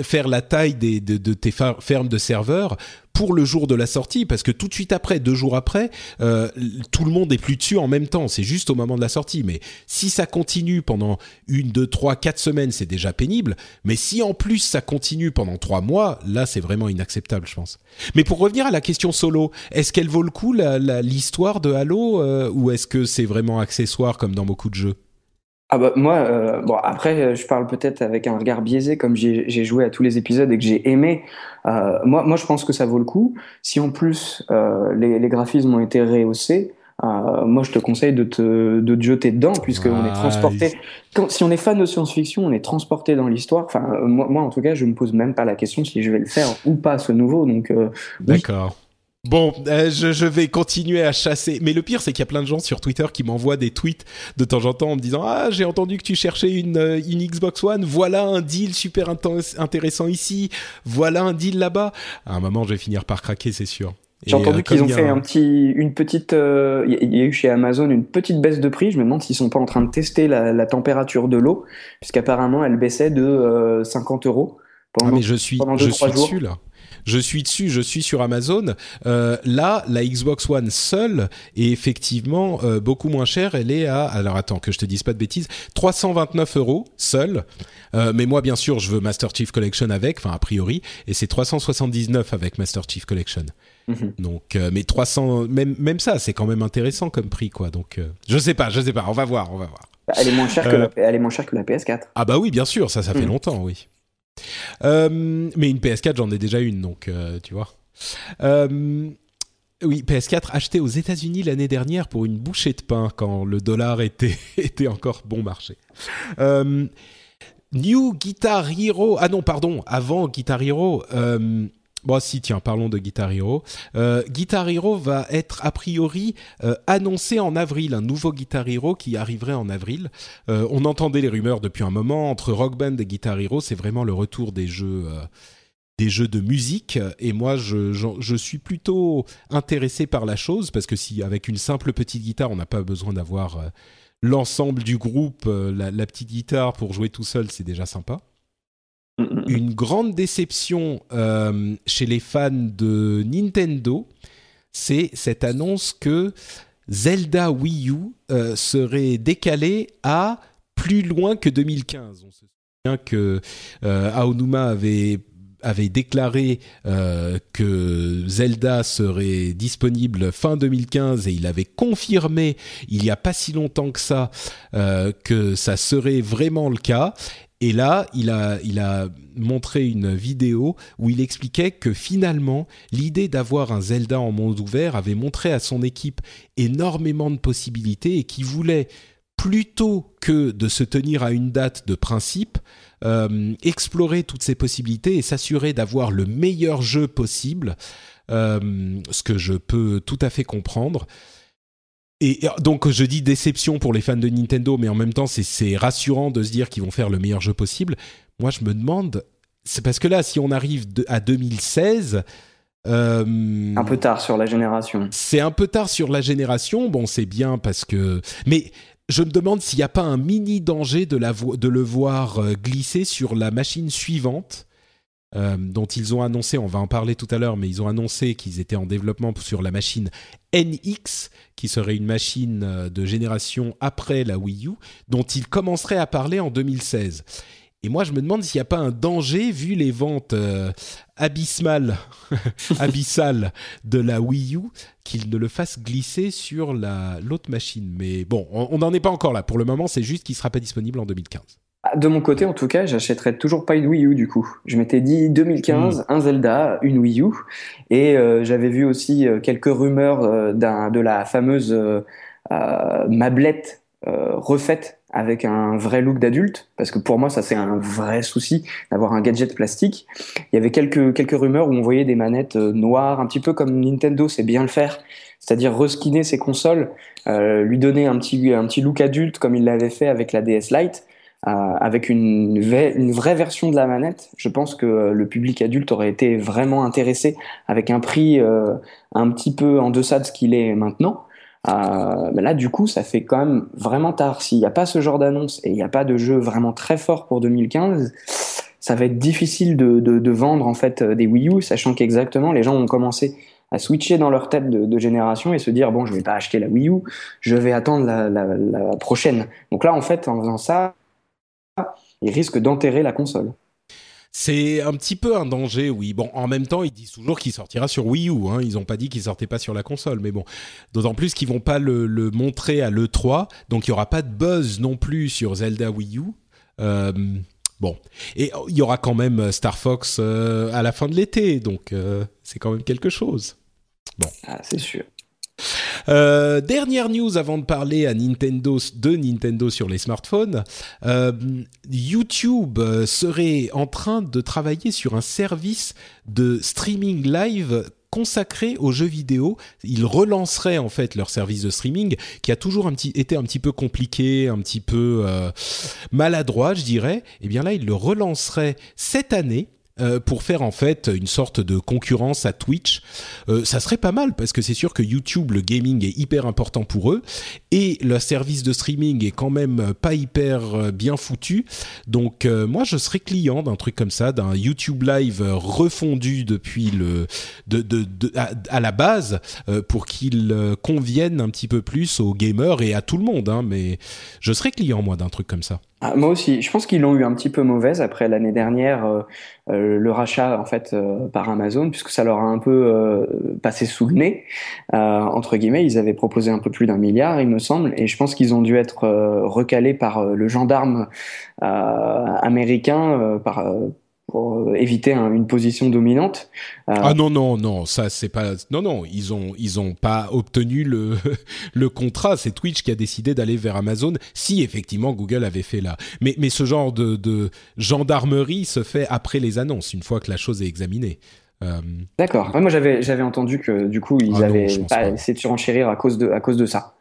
faire la taille de, tes fermes de serveurs pour le jour de la sortie, parce que tout de suite après, deux jours après, euh, tout le monde est plus dessus en même temps. C'est juste au moment de la sortie. Mais si ça continue pendant une, deux, trois, quatre semaines, c'est déjà pénible. Mais si en plus ça continue pendant trois mois, là, c'est vraiment inacceptable, je pense. Mais pour revenir à la question solo, est-ce qu'elle vaut le coup l'histoire de Halo, euh, ou est-ce que c'est vraiment accessoire comme dans beaucoup de jeux? Ah bah moi, euh, bon après, je parle peut-être avec un regard biaisé, comme j'ai joué à tous les épisodes et que j'ai aimé. Euh, moi, moi, je pense que ça vaut le coup. Si en plus euh, les, les, graphismes ont été rehaussés, euh, moi, je te conseille de te, de te jeter dedans, puisque on est transporté. Quand, si on est fan de science-fiction, on est transporté dans l'histoire. Enfin, euh, moi, moi, en tout cas, je me pose même pas la question si je vais le faire ou pas ce nouveau. Donc, euh, d'accord. Bon, euh, je, vais continuer à chasser. Mais le pire, c'est qu'il y a plein de gens sur Twitter qui m'envoient des tweets de temps en temps en me disant Ah, j'ai entendu que tu cherchais une, euh, une Xbox One. Voilà un deal super intéressant ici. Voilà un deal là-bas. À un moment, je vais finir par craquer, c'est sûr. J'ai entendu euh, qu'ils ont fait un petit, une petite, il y a eu chez Amazon une petite baisse de prix. Je me demande s'ils sont pas en train de tester la, température de l'eau, puisqu'apparemment elle baissait de 50 euros. Pendant, ah mais je suis, je suis dessus là je suis dessus, je suis sur Amazon. Euh, là, la Xbox One seule est effectivement euh, beaucoup moins chère. Elle est à, alors attends que je te dise pas de bêtises, 329 euros seule. Euh, mais moi, bien sûr, je veux Master Chief Collection avec, enfin a priori, et c'est 379 avec Master Chief Collection. Mhm. Donc, mais 300, même même ça, c'est quand même intéressant comme prix, quoi. Donc, je sais pas, je sais pas. On va voir, on va voir. Elle est moins chère que la, elle est moins chère que la PS4. Ah bah oui, bien sûr, ça, ça fait mhm. longtemps, oui. Euh, mais une PS4, j'en ai déjà une, donc euh, tu vois. Euh, oui, PS4 acheté aux États-Unis l'année dernière pour une bouchée de pain quand le dollar était, (laughs) était encore bon marché. New Guitar Hero. Ah non, pardon, avant Guitar Hero. Bon, si, tiens, parlons de Guitar Hero. Euh, Guitar Hero va être a priori euh, annoncé en avril, un nouveau Guitar Hero qui arriverait en avril. Euh, on entendait les rumeurs depuis un moment entre Rock Band et Guitar Hero, c'est vraiment le retour des jeux, de musique. Et moi, je, suis plutôt intéressé par la chose parce que si avec une simple petite guitare, on n'a pas besoin d'avoir l'ensemble du groupe, la, la petite guitare pour jouer tout seul, c'est déjà sympa. Une grande déception euh, chez les fans de Nintendo, c'est cette annonce que Zelda Wii U euh, serait décalé à plus loin que 2015. On se souvient que euh, Aonuma avait déclaré que Zelda serait disponible fin 2015 et il avait confirmé il y a pas si longtemps que ça que ça serait vraiment le cas Et là, il a, montré une vidéo où il expliquait que finalement, l'idée d'avoir un Zelda en monde ouvert avait montré à son équipe énormément de possibilités et qu'il voulait plutôt que de se tenir à une date de principe, euh, explorer toutes ces possibilités et s'assurer d'avoir le meilleur jeu possible, euh, ce que je peux tout à fait comprendre. Et donc je dis déception pour les fans de Nintendo, mais en même temps c'est rassurant de se dire qu'ils vont faire le meilleur jeu possible. Moi je me demande, c'est parce que là si on arrive à 2016... Euh, un peu tard sur la génération. C'est un peu tard sur la génération. Bon, c'est bien parce que. Mais je me demande s'il n'y a pas un mini danger de, la de le voir euh, glisser sur la machine suivante. Euh, dont ils ont annoncé, on va en parler tout à l'heure, mais ils ont annoncé qu'ils étaient en développement sur la machine NX, qui serait une machine euh, de génération après la Wii U, dont ils commenceraient à parler en 2016. Et moi, je me demande s'il n'y a pas un danger, vu les ventes abyssales, (laughs) abyssales de la Wii U, qu'ils ne le fassent glisser sur l'autre machine. Mais bon, on n'en est pas encore là. Pour le moment, c'est juste qu'il ne sera pas disponible en 2015. Ah, de mon côté, en tout cas, j'achèterais toujours pas une Wii U du coup. Je m'étais dit 2015, hmm. un Zelda, une Wii U, et euh, j'avais vu aussi euh, quelques rumeurs euh, de la fameuse mablette refaite avec un vrai look d'adulte, parce que pour moi ça c'est un vrai souci d'avoir un gadget plastique. Il y avait quelques quelques rumeurs où on voyait des manettes euh, noires, un petit peu comme Nintendo sait bien le faire, c'est-à-dire reskiner ses consoles, euh, lui donner un petit un petit look adulte comme il l'avait fait avec la DS Lite. Euh, avec une, une, vraie version de la manette, je pense que euh, le public adulte aurait été vraiment intéressé avec un prix euh, un petit peu en deçà de ce qu'il est maintenant. Euh, là, du coup, ça fait quand même vraiment tard. S'il n'y a pas ce genre d'annonce et il n'y a pas de jeu vraiment très fort pour 2015, ça va être difficile de, de, de vendre en fait des Wii U, sachant qu'exactement les gens ont commencé à switcher dans leur tête de, de, génération et se dire bon, je vais pas acheter la Wii U, je vais attendre la, la, la prochaine. Donc là, en fait, en faisant ça, ils risquent d'enterrer la console. C'est un petit peu un danger, oui. Bon, en même temps, ils disent toujours qu'il sortira sur Wii U. Hein. Ils n'ont pas dit qu'il sortait pas sur la console, mais bon. D'autant plus qu'ils vont pas le, montrer à l'E3, donc il y aura pas de buzz non plus sur Zelda Wii U. Euh, bon, et il y aura quand même Star Fox euh, à la fin de l'été, donc euh, c'est quand même quelque chose. Bon, ah, c'est sûr. Euh, dernière news avant de parler à Nintendo de Nintendo sur les smartphones. Euh, YouTube euh, serait en train de travailler sur un service de streaming live consacré aux jeux vidéo. Ils relanceraient en fait leur service de streaming qui a toujours été un petit peu compliqué, un petit peu maladroit, je dirais. Et eh bien là, ils le relanceraient cette année euh, pour faire en fait une sorte de concurrence à Twitch. Euh, ça serait pas mal parce que c'est sûr que YouTube, le gaming est hyper important pour eux et le service de streaming est quand même pas hyper euh, bien foutu. Donc moi je serais client d'un truc comme ça, d'un YouTube Live refondu depuis le de, à, la base pour qu'il convienne un petit peu plus aux gamers et à tout le monde. Hein, mais je serais client moi d'un truc comme ça. Ah, moi aussi, je pense qu'ils l'ont eu un petit peu mauvaise après l'année dernière, euh, euh, le rachat en fait euh, par Amazon, puisque ça leur a un peu passé sous le nez entre guillemets. Ils avaient proposé un peu plus d'un milliard, il me semble, et je pense qu'ils ont dû être recalés par le gendarme américain, par pour euh, éviter une position dominante. Euh, ah non non non, ça c'est pas non non, ils ont ils ont pas obtenu le (laughs) le contrat, c'est Twitch qui a décidé d'aller vers Amazon si effectivement Google avait fait là. Mais mais ce genre de, de gendarmerie se fait après les annonces, une fois que la chose est examinée. Euh, D'accord. moi j'avais j'avais entendu que du coup ils ah avaient pas, essayé de surenchérir à cause de à cause de ça.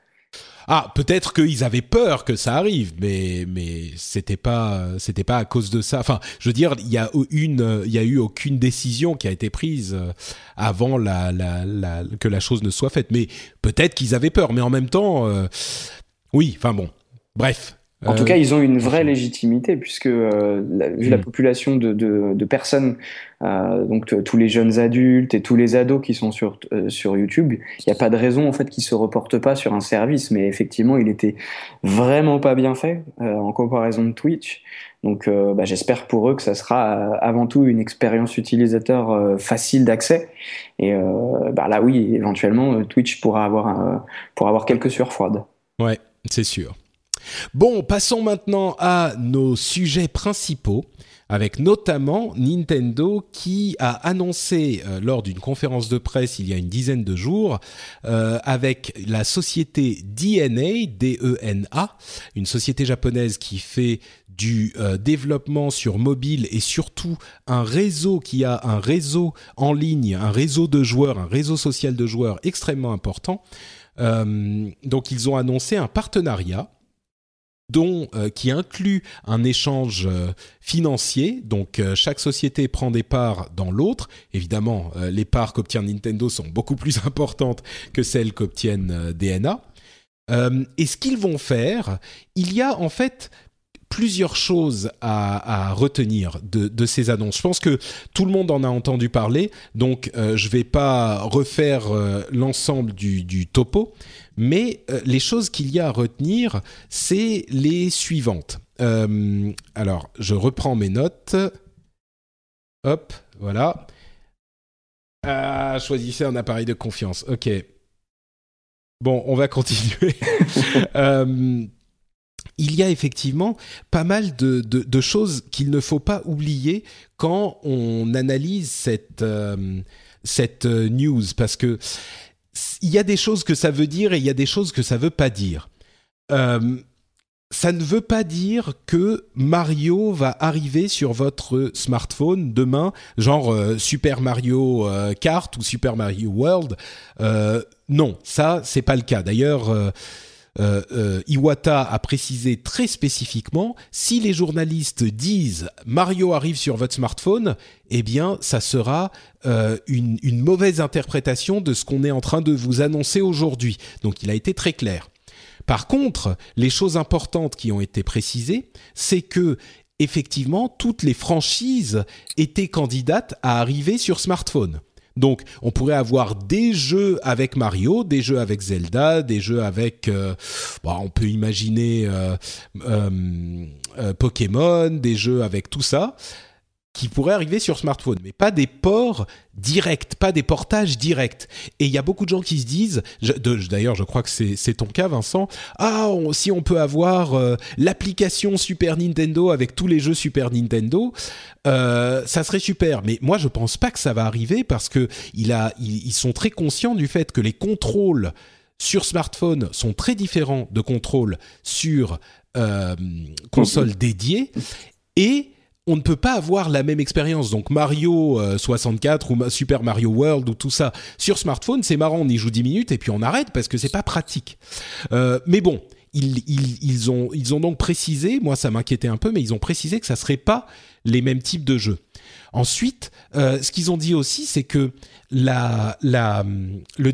Ah, peut-être qu'ils avaient peur que ça arrive, mais mais c'était pas c'était pas à cause de ça. Enfin, je veux dire, il y a une il y a eu aucune décision qui a été prise euh, avant la, la, que la chose ne soit faite. Mais peut-être qu'ils avaient peur, mais en même temps, euh, oui. Enfin bon, bref. En tout cas, ils ont une vraie légitimité puisque euh, vu la hmm. population de, de, de personnes, euh, donc tous les jeunes adultes et tous les ados qui sont sur euh, sur YouTube, il n'y a pas de raison en fait qu'ils se reportent pas sur un service. Mais effectivement, il était vraiment pas bien fait euh, en comparaison de Twitch. Donc, bah, j'espère pour eux que ça sera avant tout une expérience utilisateur facile d'accès. Et bah, là, oui, éventuellement, Twitch pourra avoir pourra avoir quelques sueurs froides. Ouais, c'est sûr. Bon, passons maintenant à nos sujets principaux avec notamment Nintendo qui a annoncé euh, lors d'une conférence de presse il y a une dizaine de jours euh, avec la société DNA, D-E-N-A, une société japonaise qui fait du euh, développement sur mobile et surtout un réseau qui a un réseau en ligne, un réseau de joueurs, un réseau social de joueurs extrêmement important. donc ils ont annoncé un partenariat dont euh, qui inclut un échange euh, financier. Donc euh, chaque société prend des parts dans l'autre. Évidemment, les parts qu'obtient Nintendo sont beaucoup plus (laughs) importantes que celles qu'obtiennent DNA. et ce qu'ils vont faire, il y a en fait plusieurs choses à, retenir de, ces annonces. Je pense que tout le monde en a entendu parler, donc je ne vais pas refaire l'ensemble du, topo, mais euh, les choses qu'il y a à retenir, c'est les suivantes. Euh, alors, je reprends mes notes. Hop, voilà. Ah, choisissez un appareil de confiance. Ok. Bon, on va (laughs) continuer. Euh, il y a effectivement pas mal de, choses qu'il ne faut pas oublier quand on analyse cette, cette news, parce que il y a des choses que ça veut dire et il y a des choses que ça veut pas dire. Euh, ça ne veut pas dire que Mario va arriver sur votre smartphone demain, genre euh, Super Mario euh, Kart ou Super Mario World. non, ça c'est pas le cas. D'ailleurs euh, euh, Iwata a précisé très spécifiquement, si les journalistes disent Mario arrive sur votre smartphone, eh bien, ça sera euh, une, une mauvaise interprétation de ce qu'on est en train de vous annoncer aujourd'hui. Donc, il a été très clair. Par contre, les choses importantes qui ont été précisées, c'est que effectivement, toutes les franchises étaient candidates à arriver sur smartphone. Donc, on pourrait avoir des jeux avec Mario, des jeux avec Zelda, des jeux avec, euh, bah, on peut imaginer euh, euh, Pokémon, des jeux avec tout ça qui pourraient arriver sur smartphone, mais pas des ports directs, pas des portages directs. Et il y a beaucoup de gens qui se disent, d'ailleurs je crois que c'est ton cas Vincent, ah si on peut avoir euh, l'application Super Nintendo avec tous les jeux Super Nintendo, euh, ça serait super. Mais moi je pense pas que ça va arriver parce que il a, ils sont très conscients du fait que les contrôles sur smartphone sont très différents de contrôles sur euh, console dédiée et on ne peut pas avoir la même expérience. Donc Mario 64 euh, ou Super Mario World ou tout ça sur smartphone, c'est marrant, on y joue 10 minutes et puis on arrête parce que c'est pas pratique. Euh, mais bon, ils, ont, donc précisé, moi ça m'inquiétait un peu, mais ils ont précisé que ça serait pas les mêmes types de jeux. Ensuite, euh, ce qu'ils ont dit aussi, c'est que la, la, le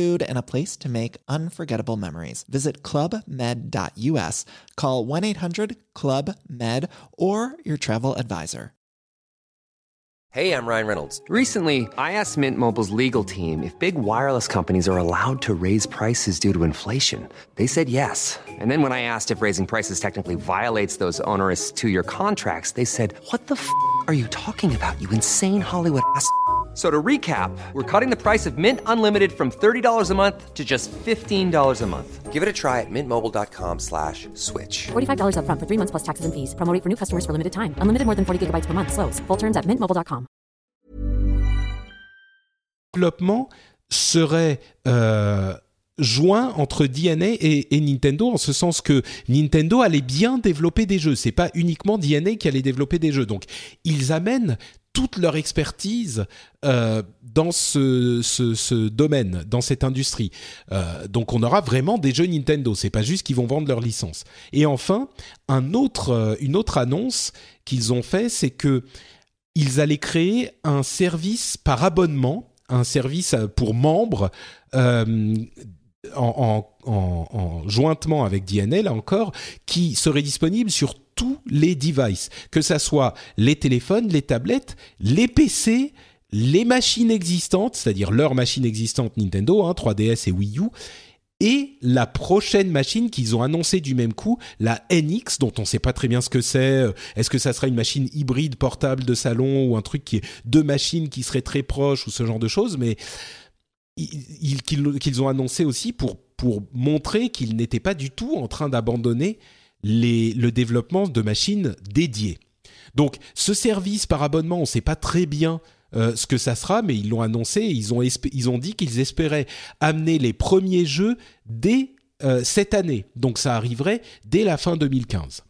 food, and a place to make unforgettable memories. Visit clubmed.us, call 1 800 Club Med, or your travel advisor. Hey, I'm Ryan Reynolds. Recently, I asked Mint Mobile's legal team if big wireless companies are allowed to raise prices due to inflation. They said yes. And then when I asked if raising prices technically violates those onerous two year contracts, they said, What the f are you talking about, you insane Hollywood ass? So to recap, we're cutting the price of Mint Unlimited from $30 a month to just $15 a month. Give it a try at mintmobile.com slash switch. $45 up front for three months plus taxes and fees. Promo for new customers for limited time. Unlimited more than 40 gigabytes per month. Slows. Full terms at mintmobile.com. Développement serait... Euh joint entre DNA et, et, Nintendo en ce sens que Nintendo allait bien développer des jeux. C'est pas uniquement DNA qui allait développer des jeux. Donc ils amènent toute leur expertise euh, dans ce, domaine, dans cette industrie. Euh, donc on aura vraiment des jeux Nintendo. C'est pas juste qu'ils vont vendre leur licence. Et enfin, un autre, euh, une autre annonce qu'ils ont fait, c'est que ils allaient créer un service par abonnement, un service pour membres en, en, en, jointement avec DNA, là encore, qui serait disponible sur tous les devices, que ça soit les téléphones, les tablettes, les PC, les machines existantes, c'est-à-dire leurs machines existantes Nintendo, hein, 3DS et Wii U, et la prochaine machine qu'ils ont annoncée du même coup, la NX, dont on ne sait pas très bien ce que c'est. Est-ce que ça sera une machine hybride portable de salon ou un truc qui est deux machines qui seraient très proches ou ce genre de choses, mais qu'ils ont annoncé aussi pour, pour montrer qu'ils n'étaient pas du tout en train d'abandonner le développement de machines dédiées. Donc ce service par abonnement, on ne sait pas très bien euh, ce que ça sera, mais ils l'ont annoncé, ils ont, ils dit qu'ils espéraient amener les premiers jeux dès euh, cette année. Donc ça arriverait dès la fin 2015.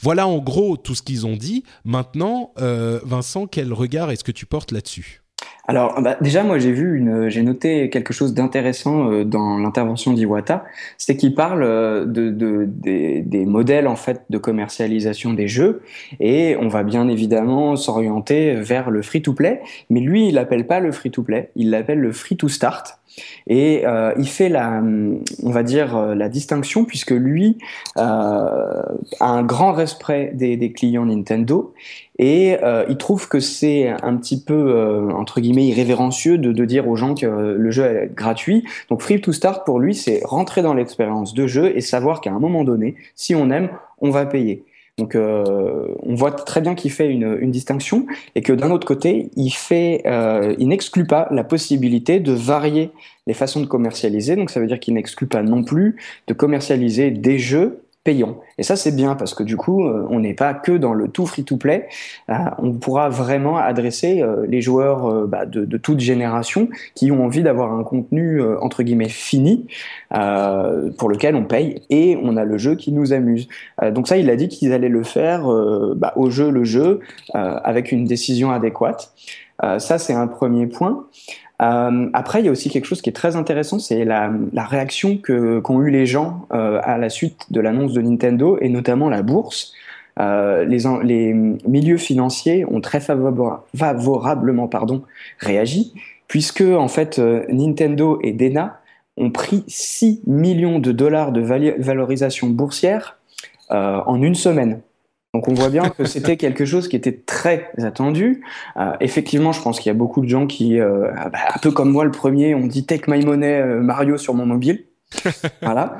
Voilà en gros tout ce qu'ils ont dit. Maintenant, euh, Vincent, quel regard est-ce que tu portes là-dessus? Alors, bah, déjà, moi, j'ai vu une, j'ai noté quelque chose d'intéressant euh, dans l'intervention d'Iwata, c'est qu'il parle euh, de, de, des, des, modèles en fait de commercialisation des jeux, et on va bien évidemment s'orienter vers le free-to-play, mais lui, il l'appelle pas le free-to-play, il l'appelle le free-to-start. Et euh, il fait la, on va dire, euh, la distinction puisque lui euh, a un grand respect des, des clients Nintendo et euh, il trouve que c'est un petit peu euh, entre guillemets irrévérencieux de, de, dire aux gens que le jeu est gratuit. Donc Free to Start pour lui, c'est rentrer dans l'expérience de jeu et savoir qu'à un moment donné, si on aime, on va payer. Donc euh, on voit très bien qu'il fait une, distinction et que d'un autre côté, euh, il n'exclut pas la possibilité de varier les façons de commercialiser. Donc ça veut dire qu'il n'exclut pas non plus de commercialiser des jeux Et ça, c'est bien parce que du coup, euh, on n'est pas que dans le tout free-to-play. Euh, on pourra vraiment adresser euh, les joueurs bah, de, de, toute génération qui ont envie d'avoir un contenu entre guillemets fini pour lequel on paye et on a le jeu qui nous amuse. donc ça, il a dit qu'ils allaient le faire bah, au jeu le jeu avec une décision adéquate. ça, c'est un premier point. Euh, après, il y a aussi quelque chose qui est très intéressant, c'est la, la, réaction que qu'ont eu les gens euh, à la suite de l'annonce de Nintendo et notamment la bourse. Euh, les, les, milieux financiers ont très favorablement pardon, réagi, puisque en fait euh, Nintendo et Dena ont pris 6 millions de dollars de valorisation boursière euh, en une semaine. Donc on voit bien que c'était quelque chose qui était très attendu. Euh, effectivement, je pense qu'il y a beaucoup de gens qui, euh, bah, un peu comme moi le premier, ont dit Take my money euh, Mario sur mon mobile. (laughs) voilà.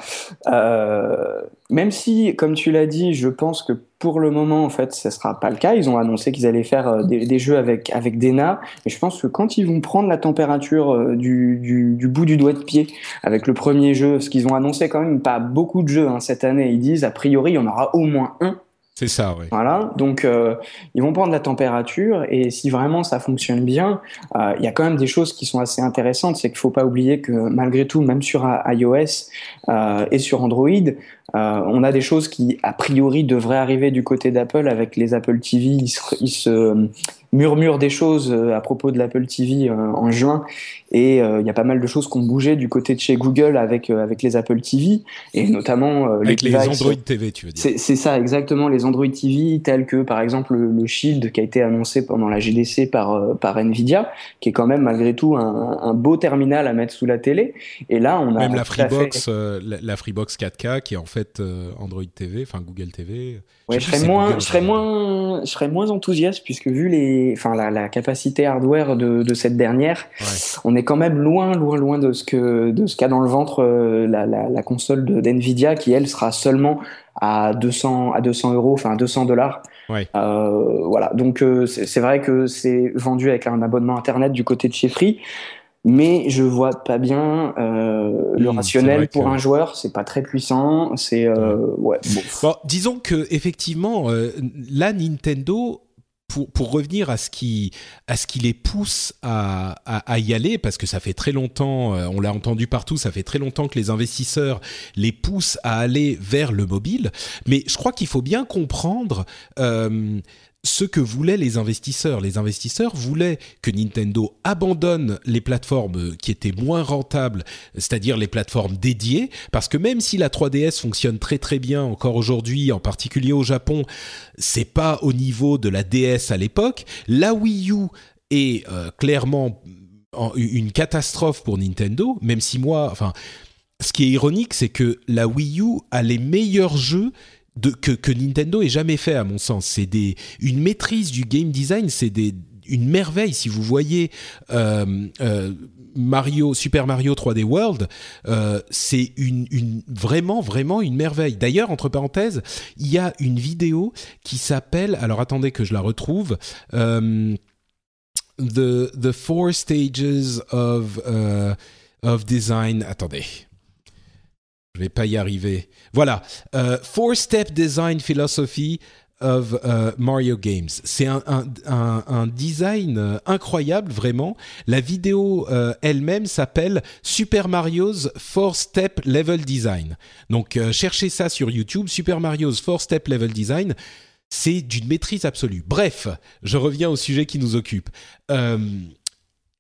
Euh, même si, comme tu l'as dit, je pense que pour le moment, en fait, ce sera pas le cas. Ils ont annoncé qu'ils allaient faire euh, des, des, jeux avec avec Dena, et je pense que quand ils vont prendre la température du, du, du, bout du doigt de pied avec le premier jeu, ce qu'ils ont annoncé quand même pas beaucoup de jeux hein, cette année, ils disent a priori il y en aura au moins un c'est ça, oui. Voilà, donc euh, ils vont prendre la température et si vraiment ça fonctionne bien, euh, il y a quand même des choses qui sont assez intéressantes. C'est qu'il faut pas oublier que malgré tout, même sur iOS euh, et sur Android, euh, on a des choses qui a priori devraient arriver du côté d'Apple avec les Apple TV. Ils se, ils se murmurent des choses euh, à propos de l'Apple TV euh, en juin et il y a pas mal de choses qui ont bougé du côté de chez Google avec avec les Apple TV et notamment avec les, les Android TV, tu veux dire. C'est ça exactement les Android TV tels que par exemple le, le, Shield qui a été annoncé pendant la GDC par par Nvidia, qui est quand même malgré tout un, un beau terminal à mettre sous la télé. Et là on a même la Freebox, fait... la, la Freebox 4K qui est en fait euh, Android TV, enfin Google TV. Ouais, je, serais moins, je serais moins, je serais moins enthousiaste puisque vu les, enfin la, la capacité hardware de, de cette dernière, ouais. on est quand même loin, loin, loin de ce que de ce qu'a dans le ventre euh, la, la, la, console de d'Nvidia qui elle sera seulement à 200 à 200 euros, enfin 200 dollars. Ouais. Euh, voilà, donc euh, c'est vrai que c'est vendu avec un abonnement internet du côté de chez Free mais je vois pas bien euh, le mmh, rationnel pour que... un joueur c'est pas très puissant c'est ouais bon. bon. disons que effectivement là Nintendo pour, pour revenir à ce qui à ce qui les pousse à, à, à y aller parce que ça fait très longtemps euh, on l'a entendu partout ça fait très longtemps que les investisseurs les poussent à aller vers le mobile. Mais je crois qu'il faut bien comprendre euh, ce que voulaient les investisseurs. Les investisseurs voulaient que Nintendo abandonne les plateformes qui étaient moins rentables, c'est-à-dire les plateformes dédiées, parce que même si la 3DS fonctionne très très bien encore aujourd'hui, en particulier au Japon, c'est pas au niveau de la DS à l'époque. La Wii U est euh, clairement une catastrophe pour Nintendo, même si moi, enfin ce qui est ironique, c'est que la Wii U a les meilleurs jeux que, Nintendo ait jamais fait, à mon sens. C'est une maîtrise du game design, c'est une merveille. Si vous voyez euh, euh, Mario, Super Mario 3D World, euh, c'est vraiment, vraiment une merveille. D'ailleurs, entre parenthèses, il y a une vidéo qui s'appelle, alors attendez que je la retrouve, the, Four Stages of Design. Attendez. Je vais pas y arriver. Voilà, uh, Four Step Design Philosophy of uh, Mario Games. C'est un, design euh, incroyable, vraiment. La vidéo euh, elle-même s'appelle Super Mario's Four Step Level Design. Donc, euh, cherchez ça sur YouTube, Super Mario's Four Step Level Design. C'est d'une maîtrise absolue. Bref, je reviens au sujet qui nous occupe. Euh,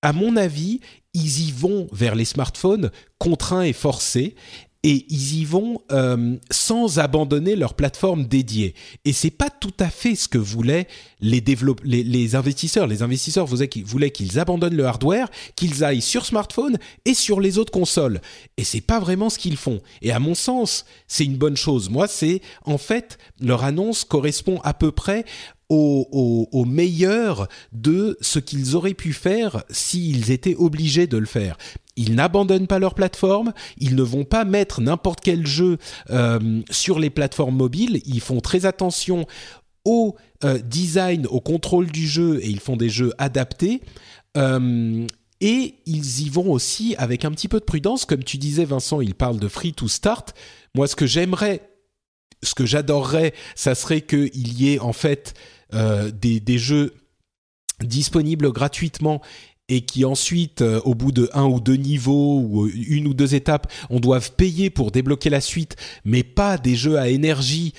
à mon avis, ils y vont vers les smartphones contraints et forcés et ils y vont euh, sans abandonner leur plateforme dédiée. Et c'est pas tout à fait ce que voulaient les, investisseurs. Les investisseurs voulaient qu'ils abandonnent le hardware, qu'ils aillent sur smartphone et sur les autres consoles. Et c'est pas vraiment ce qu'ils font. Et à mon sens, c'est une bonne chose. Moi, c'est en fait leur annonce correspond à peu près au, au, meilleur de ce qu'ils auraient pu faire s'ils étaient obligés de le faire. Ils n'abandonnent pas leur plateforme, ils ne vont pas mettre n'importe quel jeu euh, sur les plateformes mobiles, ils font très attention au euh, design, au contrôle du jeu et ils font des jeux adaptés. Euh, et ils y vont aussi avec un petit peu de prudence, comme tu disais Vincent, ils parlent de free to start. Moi, ce que j'aimerais, ce que j'adorerais, ça serait qu'il y ait en fait des, jeux disponibles gratuitement et qui ensuite, euh, au bout de un ou deux niveaux ou une ou deux étapes, on doit payer pour débloquer la suite, mais pas des jeux à énergie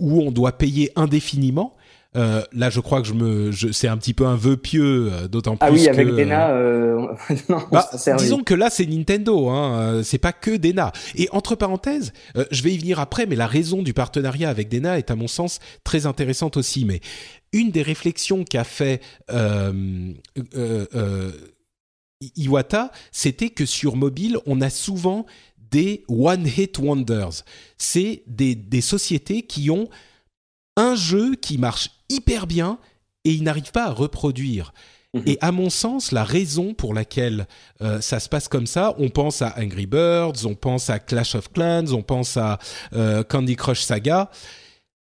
où on doit payer indéfiniment. Euh, là, je crois que je me, je, c'est un petit peu un vœu pieux, euh, d'autant plus. Ah oui, avec que, Dena. Euh... (laughs) non, bah, disons que là, c'est Nintendo, hein, c'est pas que Dena. Et entre parenthèses, euh, je vais y venir après, mais la raison du partenariat avec Dena est à mon sens très intéressante aussi. Mais une des réflexions qu'a fait Iwata, c'était que sur mobile, on a souvent des one-hit wonders. C'est des, des sociétés qui ont un jeu qui marche hyper bien et ils n'arrivent pas à reproduire. Mmh. Et à mon sens, la raison pour laquelle euh, ça se passe comme ça, on pense à Angry Birds, on pense à Clash of Clans, on pense à euh, Candy Crush Saga.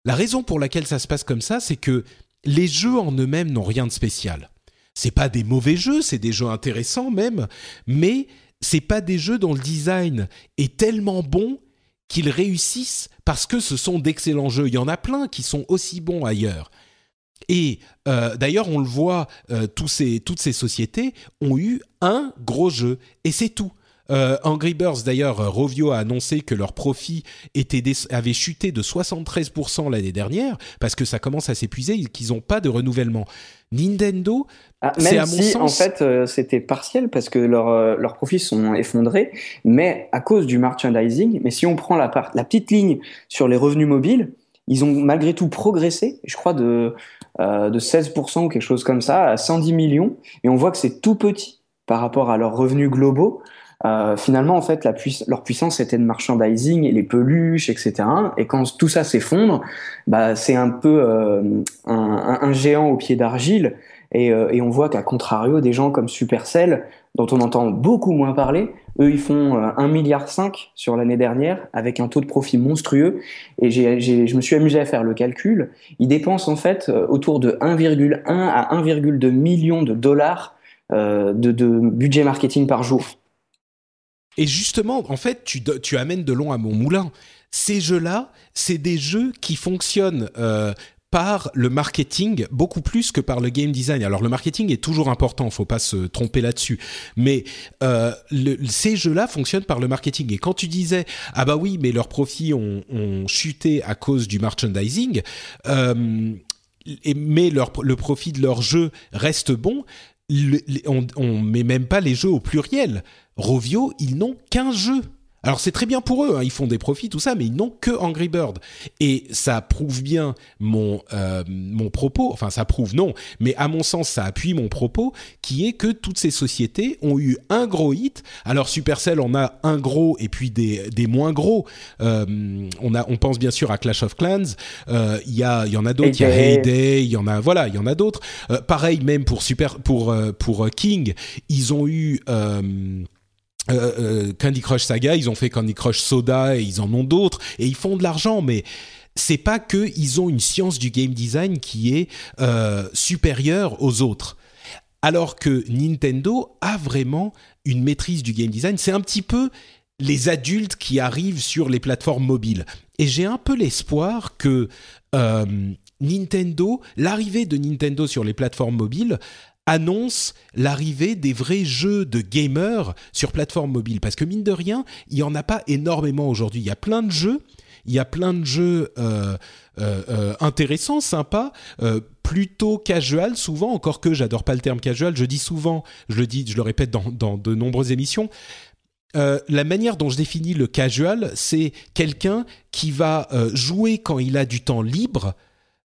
La raison pour laquelle ça se passe comme ça, c'est que les jeux en eux-mêmes n'ont rien de spécial. C'est pas des mauvais jeux, c'est des jeux intéressants même, mais c'est pas des jeux dont le design est tellement bon qu'ils réussissent parce que ce sont d'excellents jeux. Il y en a plein qui sont aussi bons ailleurs. Et euh, d'ailleurs, on le voit, euh, tous ces, toutes ces sociétés ont eu un gros jeu, et c'est tout. Euh, Angry Birds, d'ailleurs, Rovio a annoncé que leur profit était avait chuté de 73% l'année dernière, parce que ça commence à s'épuiser, qu'ils n'ont pas de renouvellement. Nintendo, ah, même à si, mon en fait, euh, c'était partiel parce que leurs euh, leurs profits sont effondrés, mais à cause du merchandising. Mais si on prend la, part, la petite ligne sur les revenus mobiles, ils ont malgré tout progressé, je crois, de, euh, de 16% ou quelque chose comme ça, à 110 millions. Et on voit que c'est tout petit par rapport à leurs revenus globaux. Euh, finalement, en fait, leur puissance était de merchandising, et les peluches, etc. Et quand tout ça s'effondre, bah, c'est un peu euh, un, géant au pied d'argile. Euh, et, on voit qu'à contrario, des gens comme Supercell, dont on entend beaucoup moins parler, eux, ils font 1,5 milliard sur l'année dernière, avec un taux de profit monstrueux. Et je me suis amusé à faire le calcul. Ils dépensent en fait autour de 1,1 à 1,2 million de dollars euh, de, budget marketing par jour. Et justement, en fait, tu, amènes de long à mon moulin. Ces jeux-là, c'est des jeux qui fonctionnent euh, par le marketing beaucoup plus que par le game design. Alors le marketing est toujours important, faut pas se tromper là-dessus. Mais euh, ces jeux-là fonctionnent par le marketing. Et quand tu disais ah bah oui, mais leurs profits ont, chuté à cause du merchandising. Euh, et, mais le profit de leur jeu reste bon. On, on met même pas les jeux au pluriel. Rovio, ils n'ont qu'un jeu Alors c'est très bien pour eux, hein, ils font des profits, tout ça, mais ils n'ont que Angry Bird. Et ça prouve bien mon euh, mon propos, enfin ça prouve non, mais à mon sens ça appuie mon propos, qui est que toutes ces sociétés ont eu un gros hit. Alors Supercell en a un gros et puis des, des moins gros. Euh, on a on pense bien sûr à Clash of Clans. Euh, Il y a il y en a d'autres. Il y a Heyday, il y en a voilà, il y en a d'autres. Euh, pareil même pour Super pour euh, pour King, ils ont eu euh, euh, Candy Crush Saga, ils ont fait Candy Crush Soda et ils en ont d'autres et ils font de l'argent, mais c'est pas que ils ont une science du game design qui est euh, supérieure aux autres. Alors que Nintendo a vraiment une maîtrise du game design. C'est un petit peu les adultes qui arrivent sur les plateformes mobiles. Et j'ai un peu l'espoir que euh, Nintendo, l'arrivée de Nintendo sur les plateformes mobiles, annonce l'arrivée des vrais jeux de gamers sur plateforme mobile. Parce que mine de rien, il n'y en a pas énormément aujourd'hui. Il y a plein de jeux, il y a plein de jeux euh, euh, euh, intéressants, sympas, plutôt casual souvent, encore que j'adore pas le terme casual, je dis souvent, je le dis, je le répète dans, dans de nombreuses émissions, la manière dont je définis le casual, c'est quelqu'un qui va jouer quand il a du temps libre,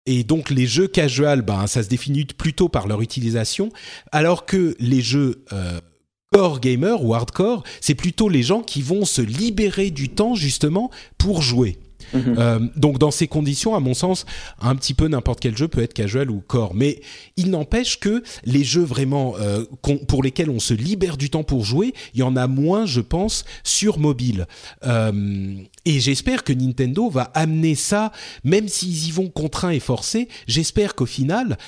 et donc les jeux casual, ben, ça se définit plutôt par leur utilisation, alors que les jeux euh, core gamer ou hardcore, c'est plutôt les gens qui vont se libérer du temps justement pour jouer. Mhm. Euh, donc dans ces conditions, à mon sens, un petit peu n'importe quel jeu peut être casual ou core. Mais il n'empêche que les jeux vraiment euh, pour lesquels on se libère du temps pour jouer, il y en a moins, je pense, sur mobile. Euh, et j'espère que Nintendo va amener ça, même s'ils y vont contraints et forcés, j'espère qu'au final,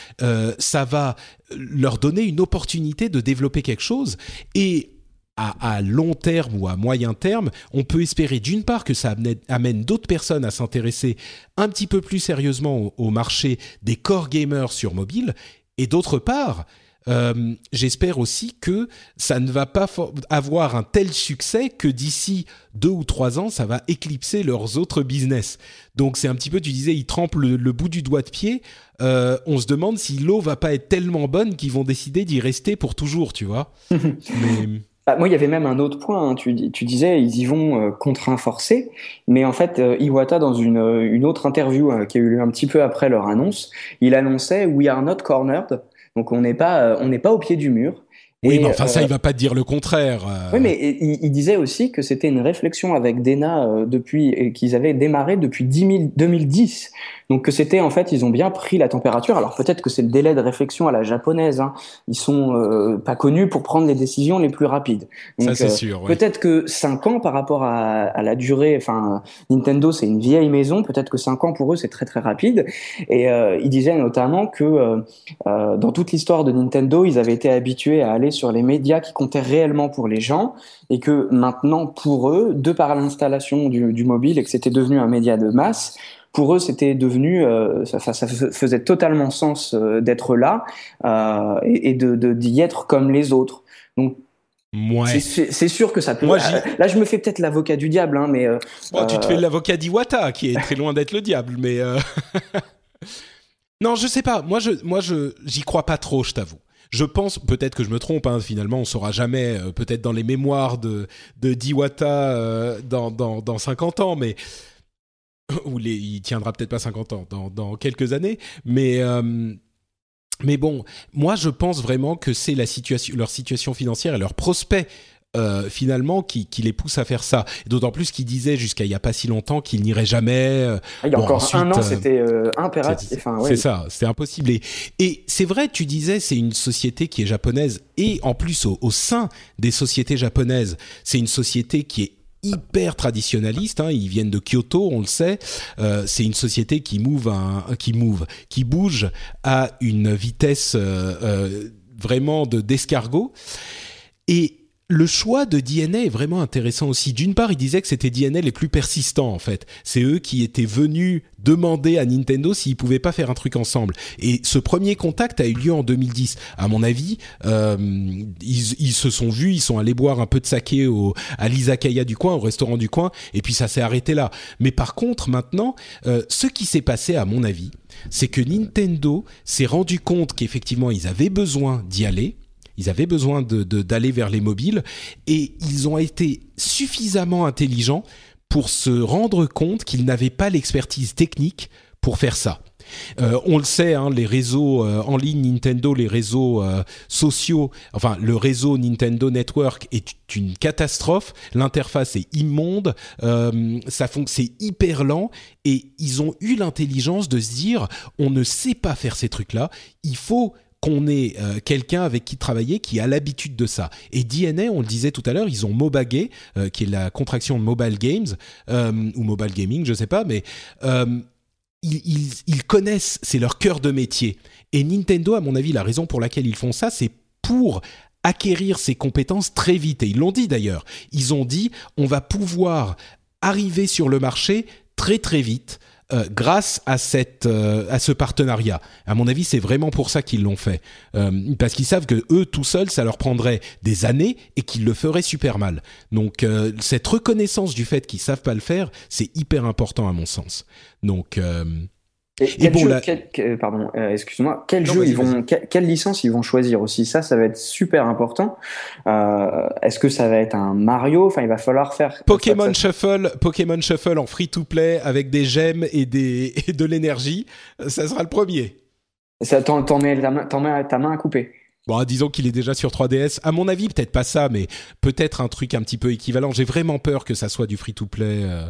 ça va leur donner une opportunité de développer quelque chose. Et à, à long terme ou à moyen terme, on peut espérer d'une part que ça amène, amène d'autres personnes à s'intéresser un petit peu plus sérieusement au, au marché des core gamers sur mobile, et d'autre part, euh, j'espère aussi que ça ne va pas avoir un tel succès que d'ici deux ou trois ans, ça va éclipser leurs autres business. Donc c'est un petit peu, tu disais, ils trempent le, le bout du doigt de pied. Euh, on se demande si l'eau va pas être tellement bonne qu'ils vont décider d'y rester pour toujours, tu vois. (laughs) Mais Bah, moi, il y avait même un autre point. hein. Tu, dis- tu disais, ils y vont euh, contraints. Mais en fait, euh, Iwata, dans une, euh, une autre interview euh, qui a eu lieu un petit peu après leur annonce, il annonçait We are not cornered. Donc, on n'est pas, euh, on n'est pas au pied du mur. Oui, Et, mais enfin ça, euh, il va pas dire le contraire. euh. Oui, mais il, il disait aussi que c'était une réflexion avec Dena euh, depuis et qu'ils avaient démarré depuis 10 000 2010. Donc que c'était en fait, ils ont bien pris la température. Alors peut-être que c'est le délai de réflexion à la japonaise. Hein. Ils sont euh, pas connus pour prendre les décisions les plus rapides. ça c'est euh, sûr. Peut-être que 5 ans par rapport à, à la durée, enfin Nintendo c'est une vieille maison, peut-être que 5 ans pour eux c'est très très rapide. Et euh, il disait notamment que dans toute l'histoire de Nintendo, ils avaient été habitués à aller sur les médias qui comptaient réellement pour les gens, et que maintenant pour eux, de par l'installation du, du mobile et que c'était devenu un média de masse, pour eux, c'était devenu, euh, ça, ça- ça faisait totalement sens euh, d'être là euh, et, et de d'y être comme les autres. Donc Ouais. c'est- sûr que ça peut. Moi, là, je me fais peut-être l'avocat du diable, hein, mais tu te fais l'avocat d'Iwata, qui est très loin d'être le diable, mais (laughs) non, je sais pas. Moi, je, moi, je, j'y crois pas trop, je t'avoue. Je pense, peut-être que je me trompe. Hein, finalement, on saura jamais. euh, peut-être dans les mémoires de d'Iwata euh, dans dans dans 50 ans, mais ou les, il tiendra peut-être pas 50 ans, dans quelques années, mais euh, mais bon, moi je pense vraiment que c'est la situation, leur situation financière et leurs prospects euh, finalement qui, qui les poussent à faire ça. D'autant plus qu'ils disaient jusqu'à il y a pas si longtemps qu'ils n'iraient jamais. euh, il y a Bon, encore ensuite, un an, euh, c'était euh, impératif. c'est Enfin, ouais. c'est ça, c'est impossible. Et, et c'est vrai, tu disais, c'est une société qui est japonaise et en plus au, au sein des sociétés japonaises, c'est une société qui est hyper traditionnaliste. Hein, ils viennent de Kyoto, on le sait. Euh, c'est une société qui move, un- qui move, qui bouge à une vitesse euh, euh, vraiment de d'escargot. Et le choix de DNA est vraiment intéressant aussi. D'une part, il disait que c'était DNA les plus persistants en fait. C'est eux qui étaient venus demander à Nintendo s'ils pouvaient pas faire un truc ensemble. Et ce premier contact a eu lieu en 2010. À mon avis, euh, ils, ils se sont vus, ils sont allés boire un peu de saké au, à l'izakaya du coin, au restaurant du coin, et puis ça s'est arrêté là. Mais par contre, maintenant, euh, ce qui s'est passé, à mon avis, c'est que Nintendo s'est rendu compte qu'effectivement ils avaient besoin d'y aller Ils avaient besoin d'aller vers les mobiles et ils ont été suffisamment intelligents pour se rendre compte qu'ils n'avaient pas l'expertise technique pour faire ça. Euh, on le sait, hein, les réseaux euh, en ligne Nintendo, les réseaux euh, sociaux, enfin le réseau Nintendo Network est une catastrophe. L'interface est immonde, ça c'est hyper lent et ils ont eu l'intelligence de se dire on ne sait pas faire ces trucs-là, il faut qu'on ait quelqu'un avec qui travailler qui a l'habitude de ça. Et DNA, on le disait tout à l'heure, ils ont Mobagay, qui est la contraction de Mobile Games ou Mobile Gaming, je sais pas, mais ils, connaissent, c'est leur cœur de métier. Et Nintendo, à mon avis, la raison pour laquelle ils font ça, c'est pour acquérir ces compétences très vite. Et ils l'ont dit d'ailleurs. Ils ont dit, on va pouvoir arriver sur le marché très très vite euh, grâce à cette euh, à ce partenariat. À mon avis, c'est vraiment pour ça qu'ils l'ont fait, euh, parce qu'ils savent que eux tout seuls, ça leur prendrait des années et qu'ils le feraient super mal. Donc cette reconnaissance du fait qu'ils savent pas le faire, c'est hyper important à mon sens. Donc et, bon, pardon, euh, excuse-moi, quel jeu ils vont, quelle licence ils vont choisir aussi? Ça, ça va être super important. Euh, Est-ce que ça va être un Mario? Enfin, il va falloir faire Pokémon Shuffle, Pokémon Shuffle en free-to-play avec des gemmes et des (laughs) et de l'énergie. Ça sera le premier. Ça t'en mets ta main, ta main à couper. Bon, disons qu'il est déjà sur 3DS. À mon avis, peut-être pas ça, mais peut-être un truc un petit peu équivalent. J'ai vraiment peur que ça soit du free-to-play. Euh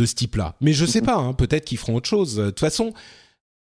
de ce type-là. Mais je sais pas, hein, peut-être qu'ils feront autre chose. De toute façon,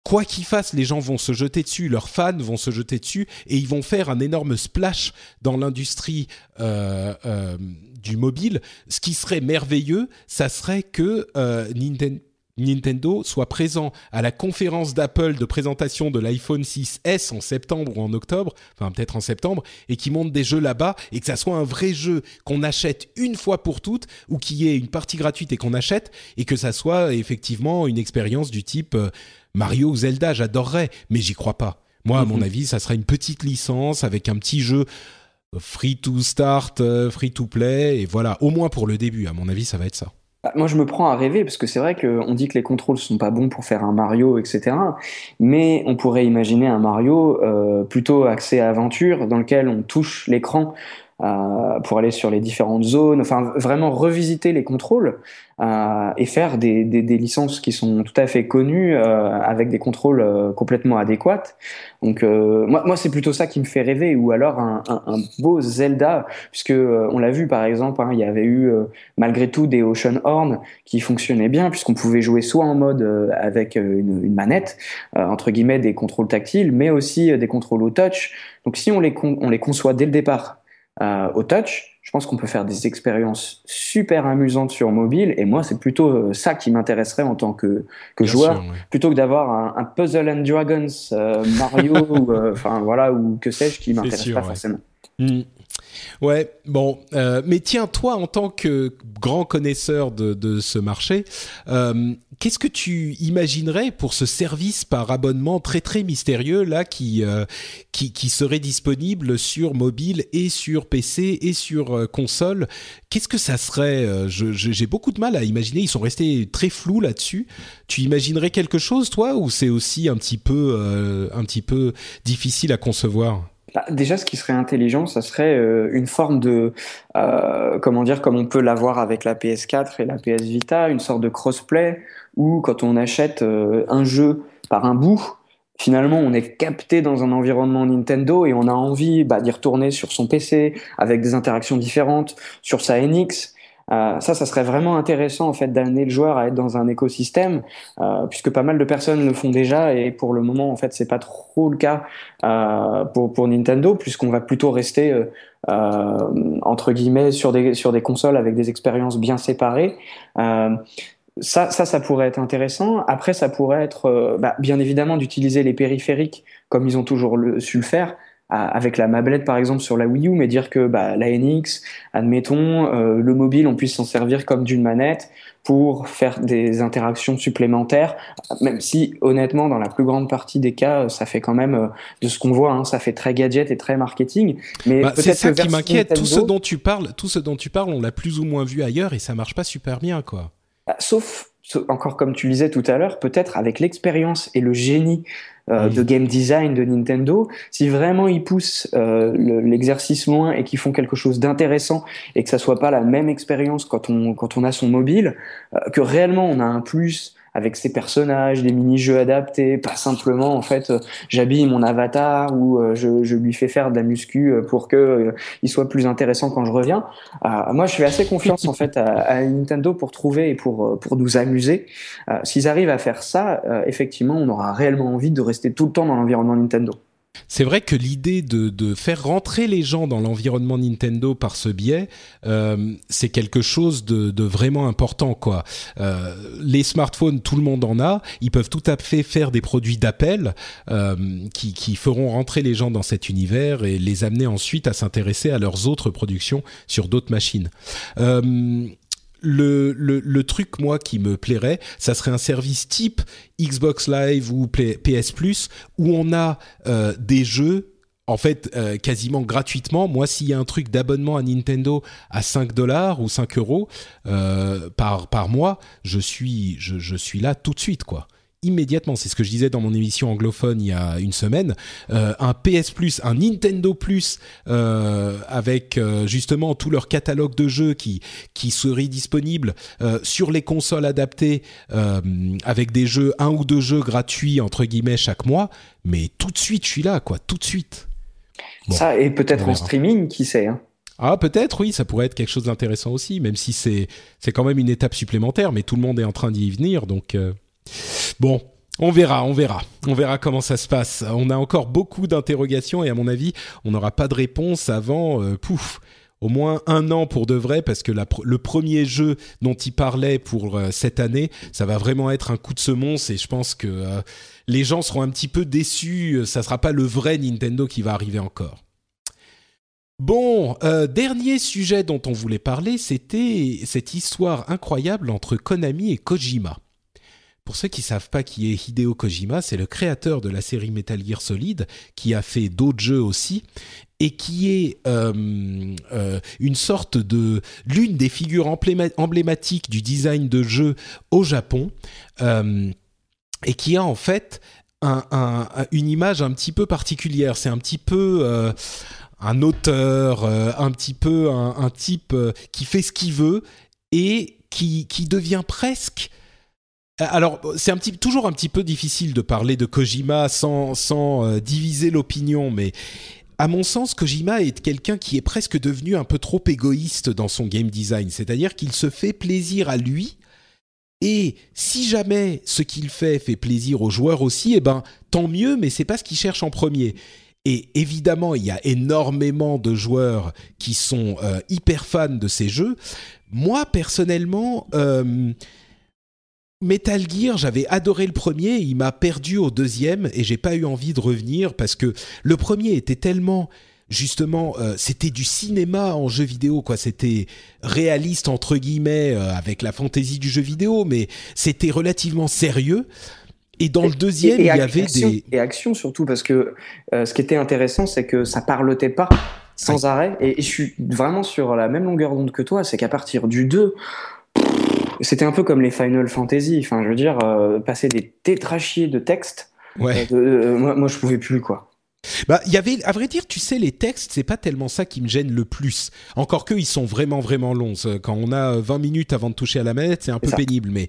quoi qu'ils fassent, les gens vont se jeter dessus, leurs fans vont se jeter dessus, et ils vont faire un énorme splash dans l'industrie euh, euh, du mobile. Ce qui serait merveilleux, ça serait que euh, Nintendo Nintendo soit présent à la conférence d'Apple de présentation de l'iPhone 6S en septembre ou en octobre, enfin peut-être en septembre, et qui monte des jeux là-bas, et que ça soit un vrai jeu qu'on achète une fois pour toutes, ou qui ait une partie gratuite et qu'on achète, et que ça soit effectivement une expérience du type euh, Mario ou Zelda, j'adorerais, mais j'y crois pas. Moi, à mon mhm. avis, ça sera une petite licence avec un petit jeu free to start, euh, free to play, et voilà, au moins pour le début, à mon avis, ça va être ça. Bah, moi, je me prends à rêver parce que c'est vrai qu'on dit que les contrôles sont pas bons pour faire un Mario, etc. Mais on pourrait imaginer un Mario euh, plutôt axé à aventure, dans lequel on touche l'écran pour aller sur les différentes zones, enfin vraiment revisiter les contrôles euh, et faire des, des, des, licences qui sont tout à fait connues euh, avec des contrôles euh, complètement adéquats. Donc euh, moi, moi c'est plutôt ça qui me fait rêver, ou alors un, un, un beau Zelda, puisque on l'a vu par exemple, hein, il y avait eu malgré tout des Ocean Horn qui fonctionnaient bien, puisqu'on pouvait jouer soit en mode avec une, une manette, entre guillemets des contrôles tactiles, mais aussi des contrôles au touch. Donc si on les, on les conçoit dès le départ euh, au touch, je pense qu'on peut faire des expériences super amusantes sur mobile. Et moi, c'est plutôt euh, ça qui m'intéresserait en tant que, que joueur, plutôt que d'avoir un, un, Puzzle and Dragons euh, Mario, (laughs) ou, enfin voilà, ou que sais-je, qui m'intéresse pas forcément. Hmm. Ouais, bon, euh, mais tiens, toi, en tant que grand connaisseur de, ce marché, euh, qu'est-ce que tu imaginerais pour ce service par abonnement très très mystérieux là qui euh, qui, qui, serait disponible sur mobile et sur PC et sur console? Qu'est-ce que ça serait J'ai beaucoup de mal à imaginer. Ils sont restés très flous là-dessus. Tu imaginerais quelque chose, toi, ou c'est aussi un petit peu un petit peu difficile à concevoir? Bah, déjà, ce qui serait intelligent, ça serait euh, une forme de, euh, comment dire, comme on peut l'avoir avec la PS4 et la PS Vita, une sorte de crossplay où quand on achète euh, un jeu par un bout, finalement, on est capté dans un environnement Nintendo et on a envie bah, d'y retourner sur son PC avec des interactions différentes, sur sa NX. Euh, ça, ça serait vraiment intéressant en fait d'amener le joueur à être dans un écosystème, euh, puisque pas mal de personnes le font déjà et pour le moment en fait c'est pas trop le cas euh, pour pour Nintendo, puisqu'on va plutôt rester euh, euh, entre guillemets sur des sur des consoles avec des expériences bien séparées. ça, ça, ça pourrait être intéressant. Après, ça pourrait être, bah, bien évidemment, d'utiliser les périphériques comme ils ont toujours le, su le faire, avec la mablette par exemple sur la Wii U, mais dire que bah, la NX, admettons, euh, le mobile, on puisse s'en servir comme d'une manette pour faire des interactions supplémentaires, même si honnêtement dans la plus grande partie des cas, ça fait quand même euh, de ce qu'on voit, hein, ça fait très gadget et très marketing. Mais bah, c'est ça qui m'inquiète. Tout ce dont tu parles, tout ce dont tu parles, on l'a plus ou moins vu ailleurs et ça marche pas super bien, quoi. Bah, sauf encore comme tu disais tout à l'heure, peut-être avec l'expérience et le génie euh, de game design de Nintendo, si vraiment ils poussent euh, l'exercice loin et qu'ils font quelque chose d'intéressant et que ça soit pas la même expérience quand on quand on a son mobile, euh, que réellement on a un plus avec ses personnages, des mini-jeux adaptés, pas simplement en fait euh, j'habille mon avatar ou euh, je, je, lui fais faire de la muscu euh, pour que il soit plus intéressant quand je reviens. moi, je fais assez confiance en fait à, à, Nintendo pour trouver et pour pour nous amuser. S'ils arrivent à faire ça, effectivement, on aura réellement envie de rester tout le temps dans l'environnement Nintendo. C'est vrai que l'idée de, faire rentrer les gens dans l'environnement Nintendo par ce biais, euh, c'est quelque chose de, vraiment important. Euh, les smartphones, tout le monde en a. Ils peuvent tout à fait faire des produits d'appel euh, qui, feront rentrer les gens dans cet univers et les amener ensuite à s'intéresser à leurs autres productions sur d'autres machines le, le, truc, moi, qui me plairait, ça serait un service type Xbox Live ou PS Plus, où on a euh, des jeux en fait euh, quasiment gratuitement. Moi, s'il y a un truc d'abonnement à Nintendo à 5 dollars ou 5 euros euh, par, par mois, je suis, je, je suis là tout de suite, quoi immédiatement. C'est ce que je disais dans mon émission anglophone il y a une semaine. Euh, un PS Plus, un Nintendo Plus euh, avec euh, justement tout leur catalogue de jeux qui qui serait disponible sur les consoles adaptées avec des jeux un ou deux jeux gratuits entre guillemets chaque mois. Mais tout de suite, je suis là, quoi. Tout de suite. ça et peut-être en streaming, qui sait. Hein. Ah peut-être oui, ça pourrait être quelque chose d'intéressant aussi, même si c'est c'est quand même une étape supplémentaire, mais tout le monde est en train d'y venir, donc Bon, on verra, on verra. On verra comment ça se passe. On a encore beaucoup d'interrogations et à mon avis, on n'aura pas de réponse avant, euh, pouf, au moins un an pour de vrai, parce que le premier jeu dont il parlait pour euh, cette année, ça va vraiment être un coup de semonce et je pense que euh, les gens seront un petit peu déçus. Ça sera pas le vrai Nintendo qui va arriver encore. Bon, dernier sujet dont on voulait parler, c'était cette histoire incroyable entre Konami et Kojima. Pour ceux qui savent pas qui est Hideo Kojima, c'est le créateur de la série Metal Gear Solid, qui a fait d'autres jeux aussi, et qui est euh, euh, une sorte de l'une des figures emblématiques du design de jeux au Japon, euh, et qui a en fait une image un petit peu particulière. C'est un petit peu un auteur, un petit peu un, type qui fait ce qu'il veut et qui, devient presque alors, c'est toujours un petit peu difficile de parler de Kojima sans, sans euh, diviser l'opinion, mais à mon sens, Kojima est quelqu'un qui est presque devenu un peu trop égoïste dans son game design. C'est-à-dire qu'il se fait plaisir à lui, et si jamais ce qu'il fait fait plaisir aux joueurs aussi, eh ben tant mieux, mais c'est pas ce qu'il cherche en premier. Et évidemment, il y a énormément de joueurs qui sont euh, hyper fans de ces jeux. Moi, personnellement, Metal Gear, j'avais adoré le premier, il m'a perdu au deuxième et j'ai pas eu envie de revenir parce que le premier était tellement justement euh, c'était du cinéma en jeu vidéo quoi, c'était réaliste entre guillemets euh, avec la fantaisie du jeu vidéo mais c'était relativement sérieux. Et dans le deuxième, il y avait des et action surtout parce que euh, ce qui était intéressant c'est que ça parlotait pas sans arrêt. Et, je suis vraiment sur la même longueur d'onde que toi, c'est qu'à partir du 2 c'était un peu comme les Final Fantasy. Enfin, je veux dire, euh, passer des tétrachiers de textes. Ouais. Euh, euh, moi, moi, je pouvais plus, quoi. Bah, il y avait, à vrai dire, tu sais, les textes, c'est pas tellement ça qui me gêne le plus. Encore que, ils sont vraiment, vraiment longs. Quand on a 20 minutes avant de toucher à la manette, c'est un peu pénible, mais,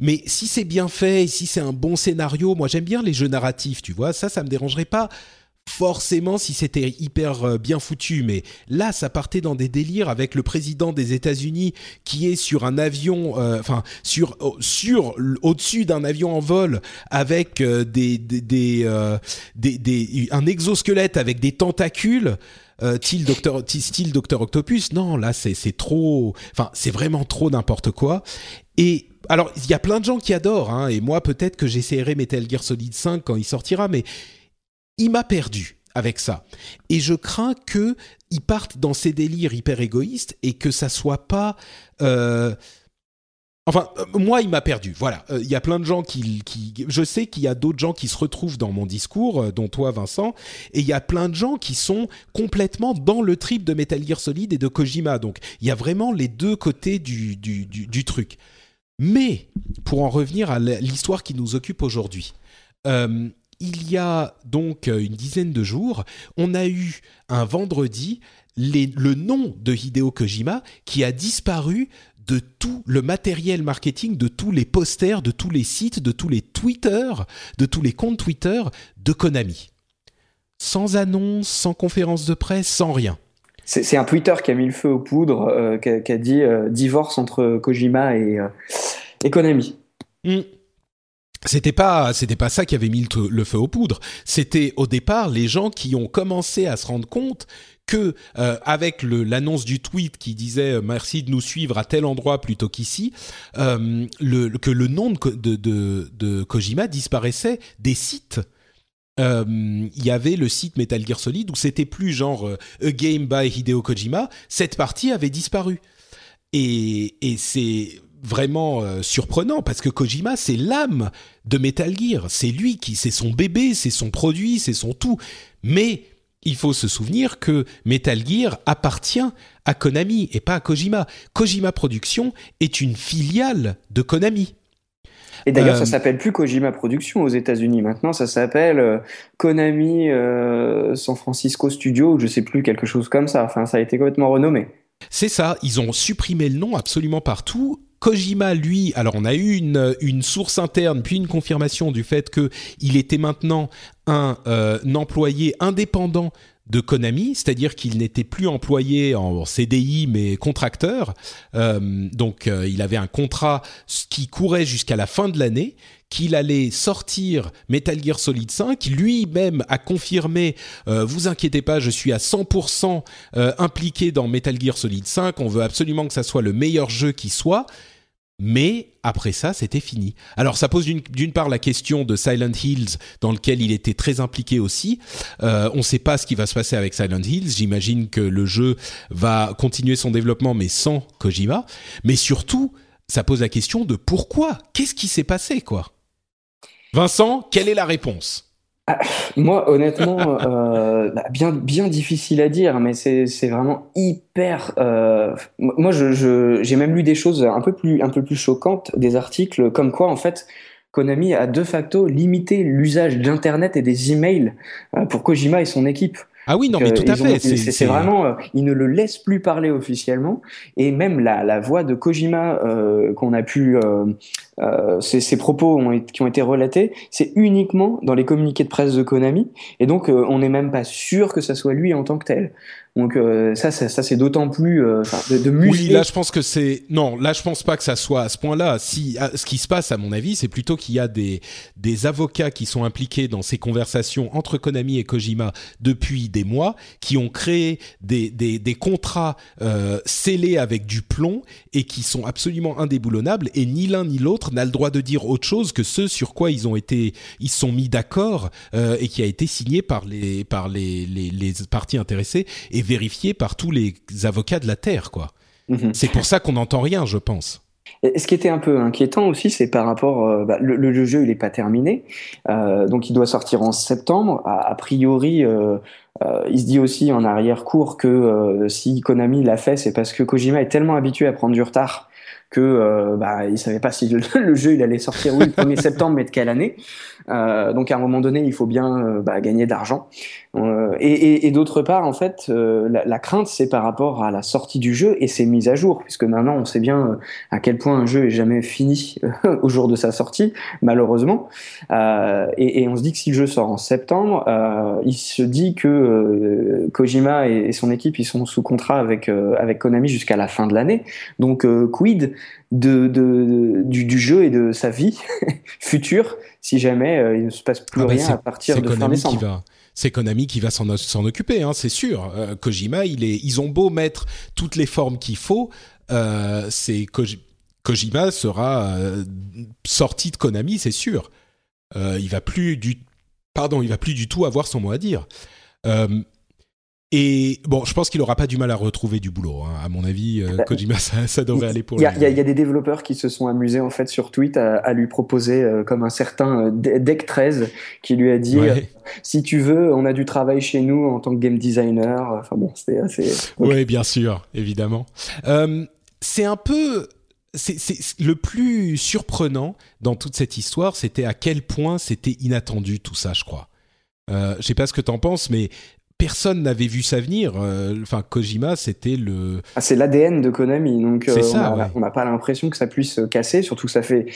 mais si c'est bien fait, si c'est un bon scénario, moi j'aime bien les jeux narratifs, tu vois, ça, ça me dérangerait pas forcément si c'était hyper euh, bien foutu, mais là ça partait dans des délires avec le président des États-Unis qui est sur un avion, euh, enfin sur sur au-dessus d'un avion en vol avec euh, des des, des, un exosquelette avec des tentacules. style Docteur style Docteur Octopus non là c'est c'est trop enfin c'est vraiment trop n'importe quoi et alors il y a plein de gens qui adorent hein, et moi peut-être que j'essaierai Metal Gear Solid 5 quand il sortira mais il m'a perdu avec ça. Et je crains que ils partent dans ces délires hyper égoïstes et que ça soit pas. Euh, enfin, euh, moi, il m'a perdu. Voilà. Euh, il y a plein de gens qui. Je sais qu'il y a d'autres gens qui se retrouvent dans mon discours, dont toi, Vincent. Et il y a plein de gens qui sont complètement dans le trip de Metal Gear Solid et de Kojima. Donc, il y a vraiment les deux côtés du, du, du truc. Mais, pour en revenir à l'histoire qui nous occupe aujourd'hui il y a donc une dizaine de jours, on a eu un vendredi le nom de Hideo Kojima qui a disparu de tout le matériel marketing, de tous les posters, de tous les sites, de tous les Twitter, de tous les comptes Twitter de Konami. Sans annonce, sans conférence de presse, sans rien. C'est un Twitter qui a mis le feu aux poudres, euh, qui, a, dit euh, divorce entre Kojima et, euh, Konami. Hmm. C'était pas, c'était pas ça qui avait mis le feu aux poudres. C'était au départ les gens qui ont commencé à se rendre compte que euh, avec l'annonce du tweet qui disait euh, merci de nous suivre à tel endroit plutôt qu'ici, euh, que le nom de, de, Kojima disparaissait des sites. Il y avait le site Metal Gear Solid où c'était plus genre A Game by Hideo Kojima. Cette partie avait disparu. Et, et c'est vraiment surprenant parce que Kojima c'est l'âme de Metal Gear, c'est lui qui c'est son bébé, c'est son produit, c'est son tout. Mais il faut se souvenir que Metal Gear appartient à Konami et pas à Kojima. Kojima Productions est une filiale de Konami. Et d'ailleurs, ça euh, s'appelle plus Kojima Productions aux États-Unis. Maintenant, ça s'appelle euh, Konami euh, San Francisco Studio, ou je sais plus quelque chose comme ça. Enfin, ça a été complètement renommé. C'est ça. Ils ont supprimé le nom absolument partout. Kojima, lui, alors on a eu une, source interne, puis une confirmation du fait qu'il était maintenant un, euh, employé indépendant de Konami, c'est-à-dire qu'il n'était plus employé en CDI mais contracteur. Euh, donc euh, il avait un contrat qui courait jusqu'à la fin de l'année, qu'il allait sortir Metal Gear Solid 5. Lui-même a confirmé "Vous inquiétez pas, je suis à 100% impliqué dans Metal Gear Solid 5. On veut absolument que ça soit le meilleur jeu qui soit." Mais après ça, c'était fini. Alors ça pose d'une part la question de Silent Hills, dans lequel il était très impliqué aussi. Euh, on ne sait pas ce qui va se passer avec Silent Hills. J'imagine que le jeu va continuer son développement, mais sans Kojima. Mais surtout, ça pose la question de pourquoi? Qu'est-ce qui s'est passé, quoi? Vincent, quelle est la réponse? Ah, moi, honnêtement, euh, bah, bien, difficile à dire, mais c'est vraiment hyper. Euh, moi, j'ai même lu des choses un peu plus, un peu plus choquantes, des articles comme quoi, en fait, Konami a de facto limité l'usage d'Internet et des emails euh, pour Kojima et son équipe. Ah oui, non, mais tout à fait. C'est vraiment, euh, il ne le laisse plus parler officiellement, et même la, la voix de Kojima euh, qu'on a pu, euh, euh ces, propos ont, qui ont été relatés, c'est uniquement dans les communiqués de presse de Konami, et donc on n'est même pas sûr que ça soit lui en tant que tel. Donc euh, ça, ça, ça c'est d'autant plus euh, de, de Oui, là je pense que c'est non, là je pense pas que ça soit à ce point-là. Si ce qui se passe à mon avis, c'est plutôt qu'il y a des des avocats qui sont impliqués dans ces conversations entre Konami et Kojima depuis des mois, qui ont créé des des, des contrats euh, scellés avec du plomb et qui sont absolument indéboulonnables et ni l'un ni l'autre n'a le droit de dire autre chose que ce sur quoi ils ont été ils sont mis d'accord et qui a été signé par les par les les, les parties intéressées et vérifié par tous les avocats de la Terre, quoi. Mhm. C'est pour ça qu'on n'entend rien, je pense. Et ce qui était un peu inquiétant aussi, c'est par rapport, euh, bah, le, jeu il n'est pas terminé, euh, donc il doit sortir en septembre. A, priori, euh, il se dit aussi en arrière-cours que si Konami l'a fait, c'est parce que Kojima est tellement habitué à prendre du retard que bah, il savait pas si le, (laughs) jeu il allait sortir oui, le 1er (laughs) septembre, mais de quelle année. Donc à un moment donné, il faut bien bah, gagner d'argent. Euh, et, et, et d'autre part, en fait, euh, la, la, crainte, c'est par rapport à la sortie du jeu et ses mises à jour, puisque maintenant, on sait bien euh, à quel point un jeu est jamais fini (laughs) au jour de sa sortie, malheureusement. Et, et, on se dit que si le jeu sort en septembre, il se dit que Kojima et, son équipe, ils sont sous contrat avec avec Konami jusqu'à la fin de l'année. Donc, quid de, de, du, du, jeu et de sa vie (laughs) future si jamais il ne se passe plus ah rien à partir de fin décembre c'est Konami qui va s'en occuper, hein, c'est sûr. Euh, Kojima, il est, ils ont beau mettre toutes les formes qu'il faut, euh, c'est Kojima sera euh, sorti de Konami, c'est sûr. il va plus du, pardon, il va plus du tout avoir son mot à dire. Et bon, je pense qu'il aura pas du mal à retrouver du boulot. Hein. À mon avis, euh, bah, Kojima, ça, devrait aller pour lui. Il y, a des développeurs qui se sont amusés en fait sur Twitter à, lui proposer, euh, comme un certain euh, Deck 13, qui lui a dit si tu veux, on a du travail chez nous en tant que game designer. Enfin bon, c'était assez. Oui, bien sûr, évidemment. c'est un peu c'est le plus surprenant dans toute cette histoire, c'était à quel point c'était inattendu tout ça, je crois. Euh, je sais pas ce que t'en penses, mais personne n'avait vu ça venir. Euh, Enfin, Kojima, c'était le. Ah, c'est l'ADN de Konami, donc euh, ça, on n'a ouais. pas l'impression que ça puisse se casser, surtout que ça fait,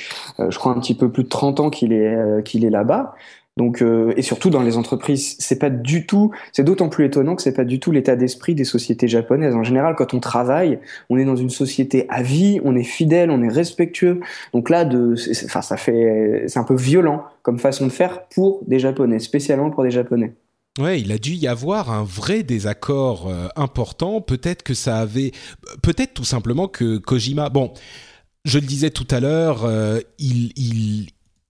euh, je crois, un petit peu plus de 30 ans qu'il est, euh, qu'il est là-bas. Donc, euh, et surtout dans les entreprises, c'est pas du tout, c'est d'autant plus étonnant que c'est pas du tout l'état d'esprit des sociétés japonaises. En général, quand on travaille, on est dans une société à vie, on est fidèle, on est respectueux. Donc là, de, enfin, ça fait, c'est un peu violent comme façon de faire pour des Japonais, spécialement pour des Japonais. Ouais, il a dû y avoir un vrai désaccord euh, important. Peut-être que ça avait, peut-être tout simplement que Kojima. Bon, je le disais tout à l'heure, euh, il,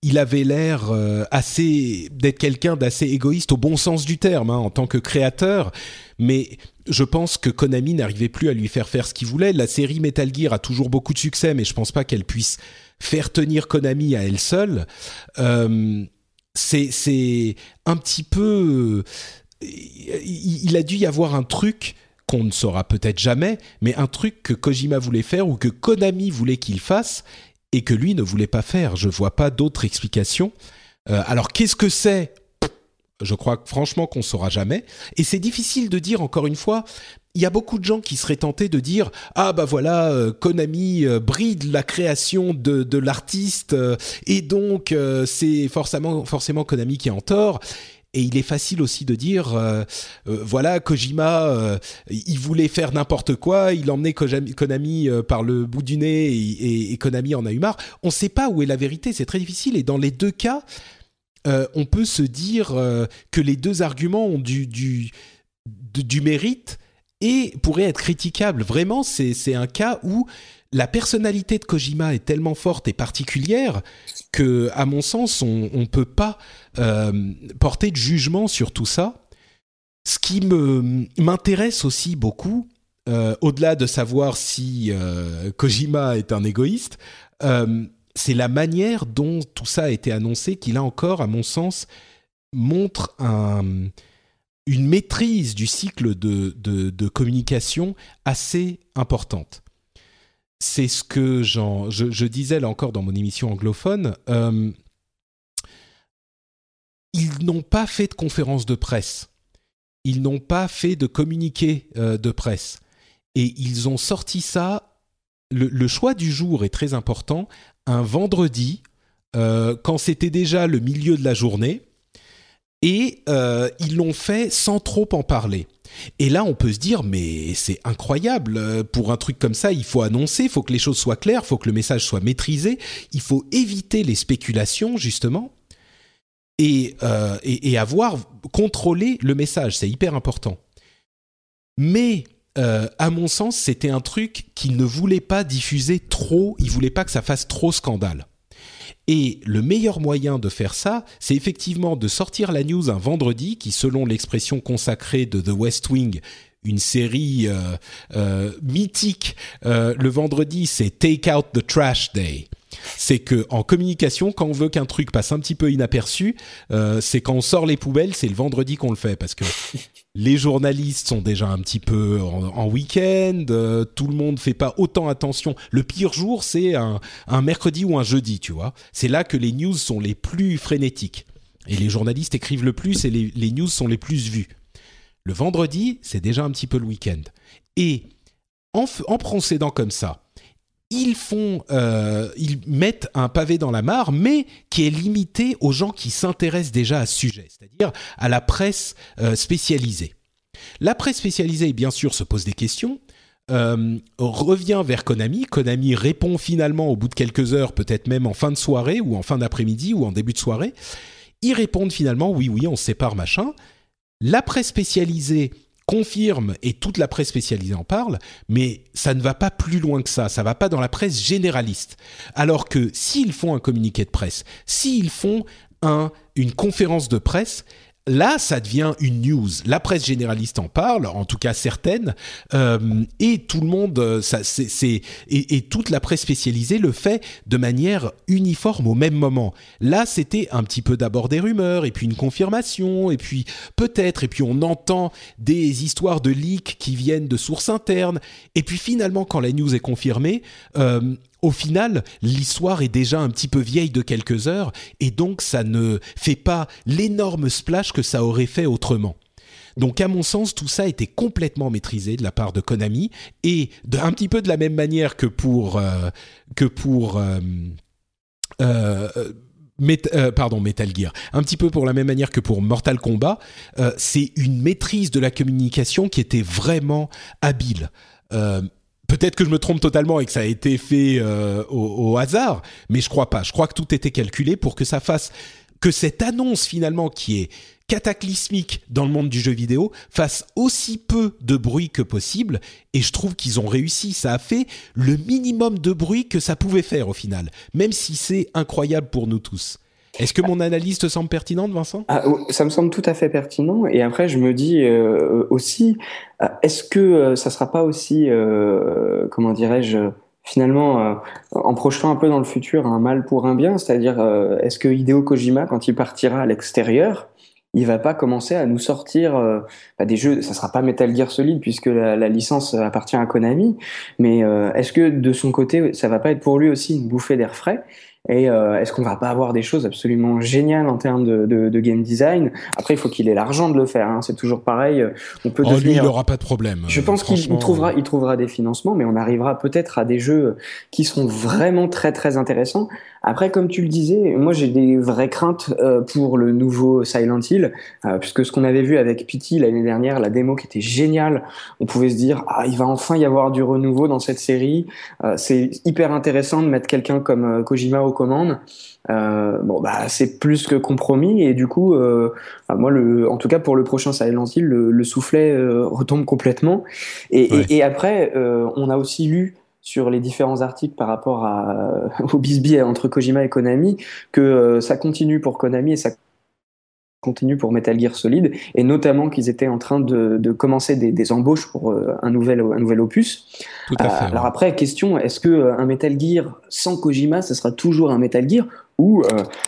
il, avait l'air euh, assez d'être quelqu'un d'assez égoïste au bon sens du terme hein, en tant que créateur. Mais je pense que Konami n'arrivait plus à lui faire faire ce qu'il voulait. La série Metal Gear a toujours beaucoup de succès, mais je pense pas qu'elle puisse faire tenir Konami à elle seule. C'est un petit peu il, il a dû y avoir un truc qu'on ne saura peut-être jamais, mais un truc que Kojima voulait faire ou que Konami voulait qu'il fasse et que lui ne voulait pas faire. Je vois pas d'autre explication. Euh, alors qu'est-ce que c'est? Je crois franchement qu'on saura jamais. Et c'est difficile de dire encore une fois. Il y a beaucoup de gens qui seraient tentés de dire ah bah voilà euh, Konami euh, bride la création de, de l'artiste euh, et donc c'est forcément forcément Konami qui est en tort et il est facile aussi de dire, voilà, Kojima, il voulait faire n'importe quoi, il emmenait Konami par le bout du nez et, Konami en a eu marre. On ne sait pas où est la vérité, c'est très difficile. Et dans les deux cas, on peut se dire que les deux arguments ont du, du, du mérite et pourraient être critiquables. Vraiment, c'est un cas où la personnalité de Kojima est tellement forte et particulière que, à mon sens, on ne peut pas euh, porter de jugement sur tout ça. Ce qui m'intéresse aussi beaucoup, euh, au-delà de savoir si euh, Kojima est un égoïste, c'est la manière dont tout ça a été annoncé qui, là encore, à mon sens, montre un, une maîtrise du cycle de, communication assez importante. C'est ce que je, je disais là encore dans mon émission anglophone. euh, ils n'ont pas fait de conférence de presse. Ils n'ont pas fait de communiqué euh, de presse. Et ils ont sorti ça. Le, le choix du jour est très important. Un vendredi, euh, quand c'était déjà le milieu de la journée. Et euh, ils l'ont fait sans trop en parler. Et là, on peut se dire, mais c'est incroyable. euh, Pour un truc comme ça, il faut annoncer, il faut que les choses soient claires, il faut que le message soit maîtrisé, il faut éviter les spéculations, justement, et, euh, avoir contrôlé le message. C'est hyper important. Mais, à mon sens, c'était un truc qu'il ne voulait pas diffuser trop, il voulait pas que ça fasse trop scandale. Et le meilleur moyen de faire ça, c'est effectivement de sortir la news un vendredi, qui, selon l'expression consacrée de The West Wing, une série euh, euh, mythique, euh, le vendredi, c'est Take Out the Trash Day. C'est que en communication, quand on veut qu'un truc passe un petit peu inaperçu, euh, c'est quand on sort les poubelles, c'est le vendredi qu'on le fait parce que (laughs) les journalistes sont déjà un petit peu en, en week-end, euh, tout le monde fait pas autant attention. Le pire jour, c'est un, mercredi ou un jeudi, tu vois. C'est là que les news sont les plus frénétiques. Et les journalistes écrivent le plus et les, news sont les plus vues. Le vendredi, c'est déjà un petit peu le week-end. Et en, en procédant comme ça, ils font, euh, ils mettent un pavé dans la mare, mais qui est limité aux gens qui s'intéressent déjà à ce sujet, c'est-à-dire à la presse euh, spécialisée. La presse spécialisée, bien sûr, se pose des questions, euh, revient vers Konami. Konami répond finalement au bout de quelques heures, peut-être même en fin de soirée ou en fin d'après-midi ou en début de soirée. Ils répondent finalement oui, oui, on sépare, machin. La presse spécialisée confirme et toute la presse spécialisée en parle, mais ça ne va pas plus loin que ça, ça va pas dans la presse généraliste. Alors que s'ils font un communiqué de presse, s'ils font un, une conférence de presse, là, ça devient une news. La presse généraliste en parle, en tout cas certaines, euh, et tout le monde, euh, ça, c'est, c'est- et, toute la presse spécialisée le fait de manière uniforme au même moment. Là, c'était un petit peu d'abord des rumeurs, et puis une confirmation, et puis peut-être, et puis on entend des histoires de leaks qui viennent de sources internes, et puis finalement, quand la news est confirmée, euh, au final, l'histoire est déjà un petit peu vieille de quelques heures et donc ça ne fait pas l'énorme splash que ça aurait fait autrement. Donc à mon sens, tout ça était complètement maîtrisé de la part de Konami et un petit peu de la même manière que pour euh, que pour euh, euh, Metal Gear. Un petit peu pour la même manière que pour Mortal Kombat, c'est une maîtrise de la communication qui était vraiment habile. Peut-être que je me trompe totalement et que ça a été fait au, au, hasard, mais je crois pas. Je crois que tout était calculé pour que ça fasse que cette annonce finalement qui est cataclysmique dans le monde du jeu vidéo fasse aussi peu de bruit que possible. Et je trouve qu'ils ont réussi. Ça a fait le minimum de bruit que ça pouvait faire au final. Même si c'est incroyable pour nous tous est-ce que mon analyse te semble pertinente, Vincent? Ah, Ça me semble tout à fait pertinent. Et après, je me dis euh, aussi, euh, est-ce que euh, ça sera pas aussi, comment dirais-je, finalement, en projetant un peu dans le futur, un mal pour un bien? C'est-à-dire, est-ce que Hideo Kojima, quand il partira à l'extérieur, il va pas commencer à nous sortir bah, des jeux. Ça sera pas Metal Gear Solid puisque la, licence appartient à Konami. Mais est-ce que de son côté, ça va pas être pour lui aussi une bouffée d'air frais? Et euh, est-ce qu'on va pas avoir des choses absolument géniales en termes de, de, de game design? Après, il faut qu'il ait l'argent de le faire. Hein. C'est toujours pareil. On peut oh, devenir... lui, il aura pas de problème. Je pense qu'il trouvera, il trouvera des financements, mais on arrivera peut-être à des jeux qui sont vraiment très très intéressants. Après, comme tu le disais, moi j'ai des vraies craintes euh, pour le nouveau Silent Hill, euh, puisque ce qu'on avait vu avec Pity l'année dernière, la démo qui était géniale, on pouvait se dire ah il va enfin y avoir du renouveau dans cette série. Euh, c'est hyper intéressant de mettre quelqu'un comme Kojima aux commandes. bon bah c'est plus que compromis et du coup bah, moi le en tout cas pour le prochain Silent Hill le, soufflet retombe complètement et, et, et après on a aussi lu sur les différents articles par rapport à, (laughs) au bisbee entre Kojima et Konami, que euh, ça continue pour Konami et ça continue pour Metal Gear Solid, et notamment qu'ils étaient en train de, de commencer des, des, embauches pour euh, un, nouvel, un nouvel opus. Tout à fait, euh, alors après, question, est-ce que un Metal Gear sans Kojima, ce sera toujours un Metal Gear? Ou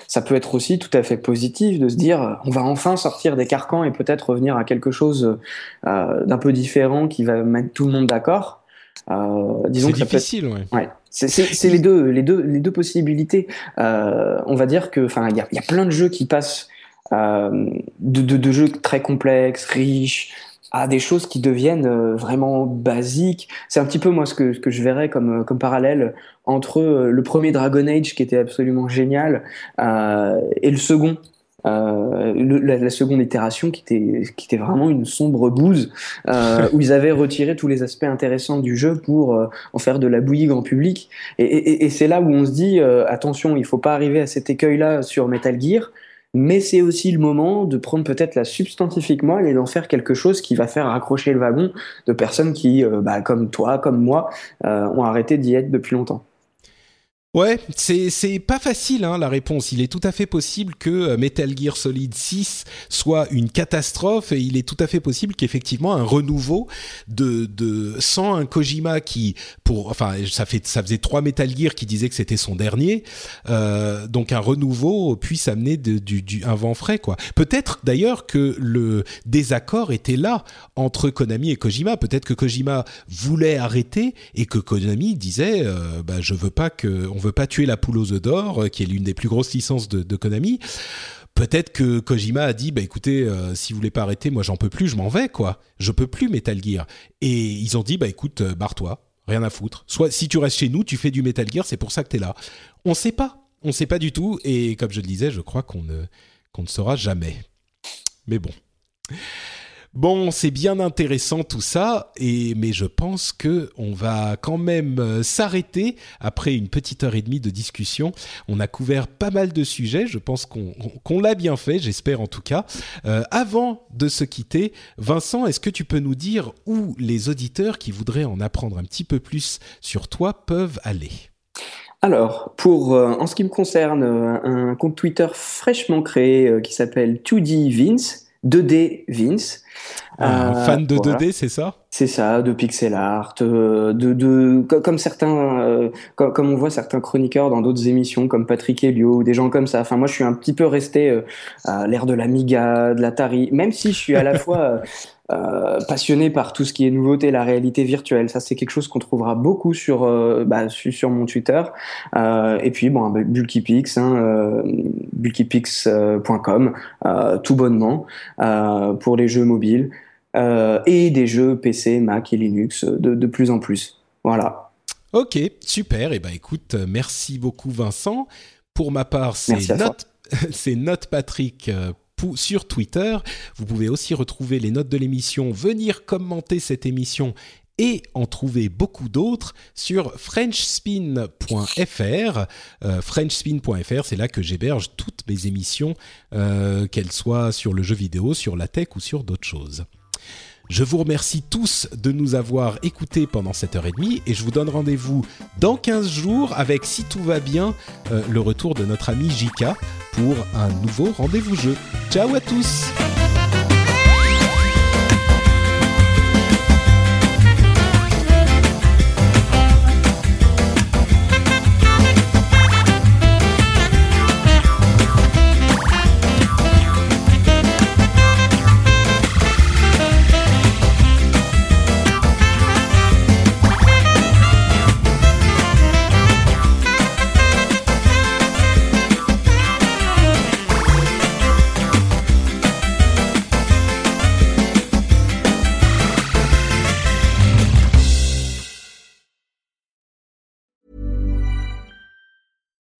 ça peut être aussi tout à fait positif de se dire on va enfin sortir des carcans et peut-être revenir à quelque chose d'un peu différent qui va mettre tout le monde d'accord? Euh, disons c'est difficile, ouais. ouais. C'est les deux, les deux, les deux possibilités. Euh, on va dire que, enfin, il y a, y a, plein de jeux qui passent euh, de, de, de, jeux très complexes, riches, à des choses qui deviennent vraiment basiques. C'est un petit peu moi ce que, ce que je verrais comme, comme parallèle entre le premier Dragon Age qui était absolument génial et le second euh, la, la, seconde itération qui était, qui était vraiment une sombre bouse, euh, (laughs) où ils avaient retiré tous les aspects intéressants du jeu pour euh, en faire de la bouillie grand public. Et, et, et c'est là où on se dit, euh, attention, il faut pas arriver à cet écueil-là sur Metal Gear, mais c'est aussi le moment de prendre peut-être la substantifique moelle et d'en faire quelque chose qui va faire accrocher le wagon de personnes qui, euh, bah, comme toi, comme moi, ont arrêté d'y être depuis longtemps. Ouais, c'est pas facile hein, la réponse. Il est tout à fait possible que euh, Metal Gear Solid 6 soit une catastrophe et il est tout à fait possible qu'effectivement un renouveau de de sans un Kojima qui pour enfin ça fait ça faisait trois Metal Gear qui disaient que c'était son dernier, euh, donc un renouveau puisse amener de, du, du un vent frais quoi. Peut-être d'ailleurs que le désaccord était là entre Konami et Kojima. Peut-être que Kojima voulait arrêter et que Konami disait euh, bah je veux pas que on veut pas tuer la poule aux œufs d'or, euh, qui est l'une des plus grosses licences de, Konami. Peut-être que Kojima a dit bah écoutez euh, si vous voulez pas arrêter moi j'en peux plus je m'en vais quoi. Je peux plus Metal Gear. Et ils ont dit bah écoute euh, barre-toi rien à foutre. Soit si tu restes chez nous tu fais du Metal Gear c'est pour ça que tu es là. On sait pas. On sait pas du tout. Et comme je le disais je crois qu'on ne qu'on ne saura jamais. Mais bon Bon, c'est bien intéressant tout ça, et mais je pense que on va quand même euh, s'arrêter après une petite heure et demie de discussion. On a couvert pas mal de sujets. Je pense qu'on l'a bien fait, j'espère en tout cas. Euh, avant de se quitter, Vincent, est-ce que tu peux nous dire où les auditeurs qui voudraient en apprendre un petit peu plus sur toi peuvent aller? Alors, pour euh, en ce qui me concerne, un compte Twitter fraîchement créé qui s'appelle 2D Vince, 2D Vince. Un euh, fan de 2D, c'est ça? C'est ça, de pixel art, euh, de, de, comme certains, euh, comme, on voit certains chroniqueurs dans d'autres émissions, comme Patrick Helio ou des gens comme ça. Enfin, moi, je suis un petit peu resté à l'ère de l'Amiga, de l'Atari, même si je suis à la (laughs) fois euh, passionné par tout ce qui est nouveauté, la réalité virtuelle. Ça, c'est quelque chose qu'on trouvera beaucoup sur euh, bah, sur mon Twitter. Euh, et puis bon, bah, Bulkypix, hein, euh, bulkypix.com, euh, tout bonnement pour les jeux mobiles et des jeux PC, Mac et Linux de, de plus en plus. Voilà. Ok, super. Et eh ben écoute, merci beaucoup Vincent. Pour ma part, c'est Note, (laughs) c'est Note Patrick sur Twitter. Vous pouvez aussi retrouver les notes de l'émission, venir commenter cette émission et en trouver beaucoup d'autres sur frenchspin.fr. Euh, frenchspin.fr, c'est là que j'héberge toutes mes émissions, euh, qu'elles soient sur le jeu vidéo, sur la tech ou sur d'autres choses. Je vous remercie tous de nous avoir écoutés pendant cette heure et demie et je vous donne rendez-vous dans 15 jours avec, si tout va bien, euh, le retour de notre ami Jika pour un nouveau rendez-vous jeu. Ciao à tous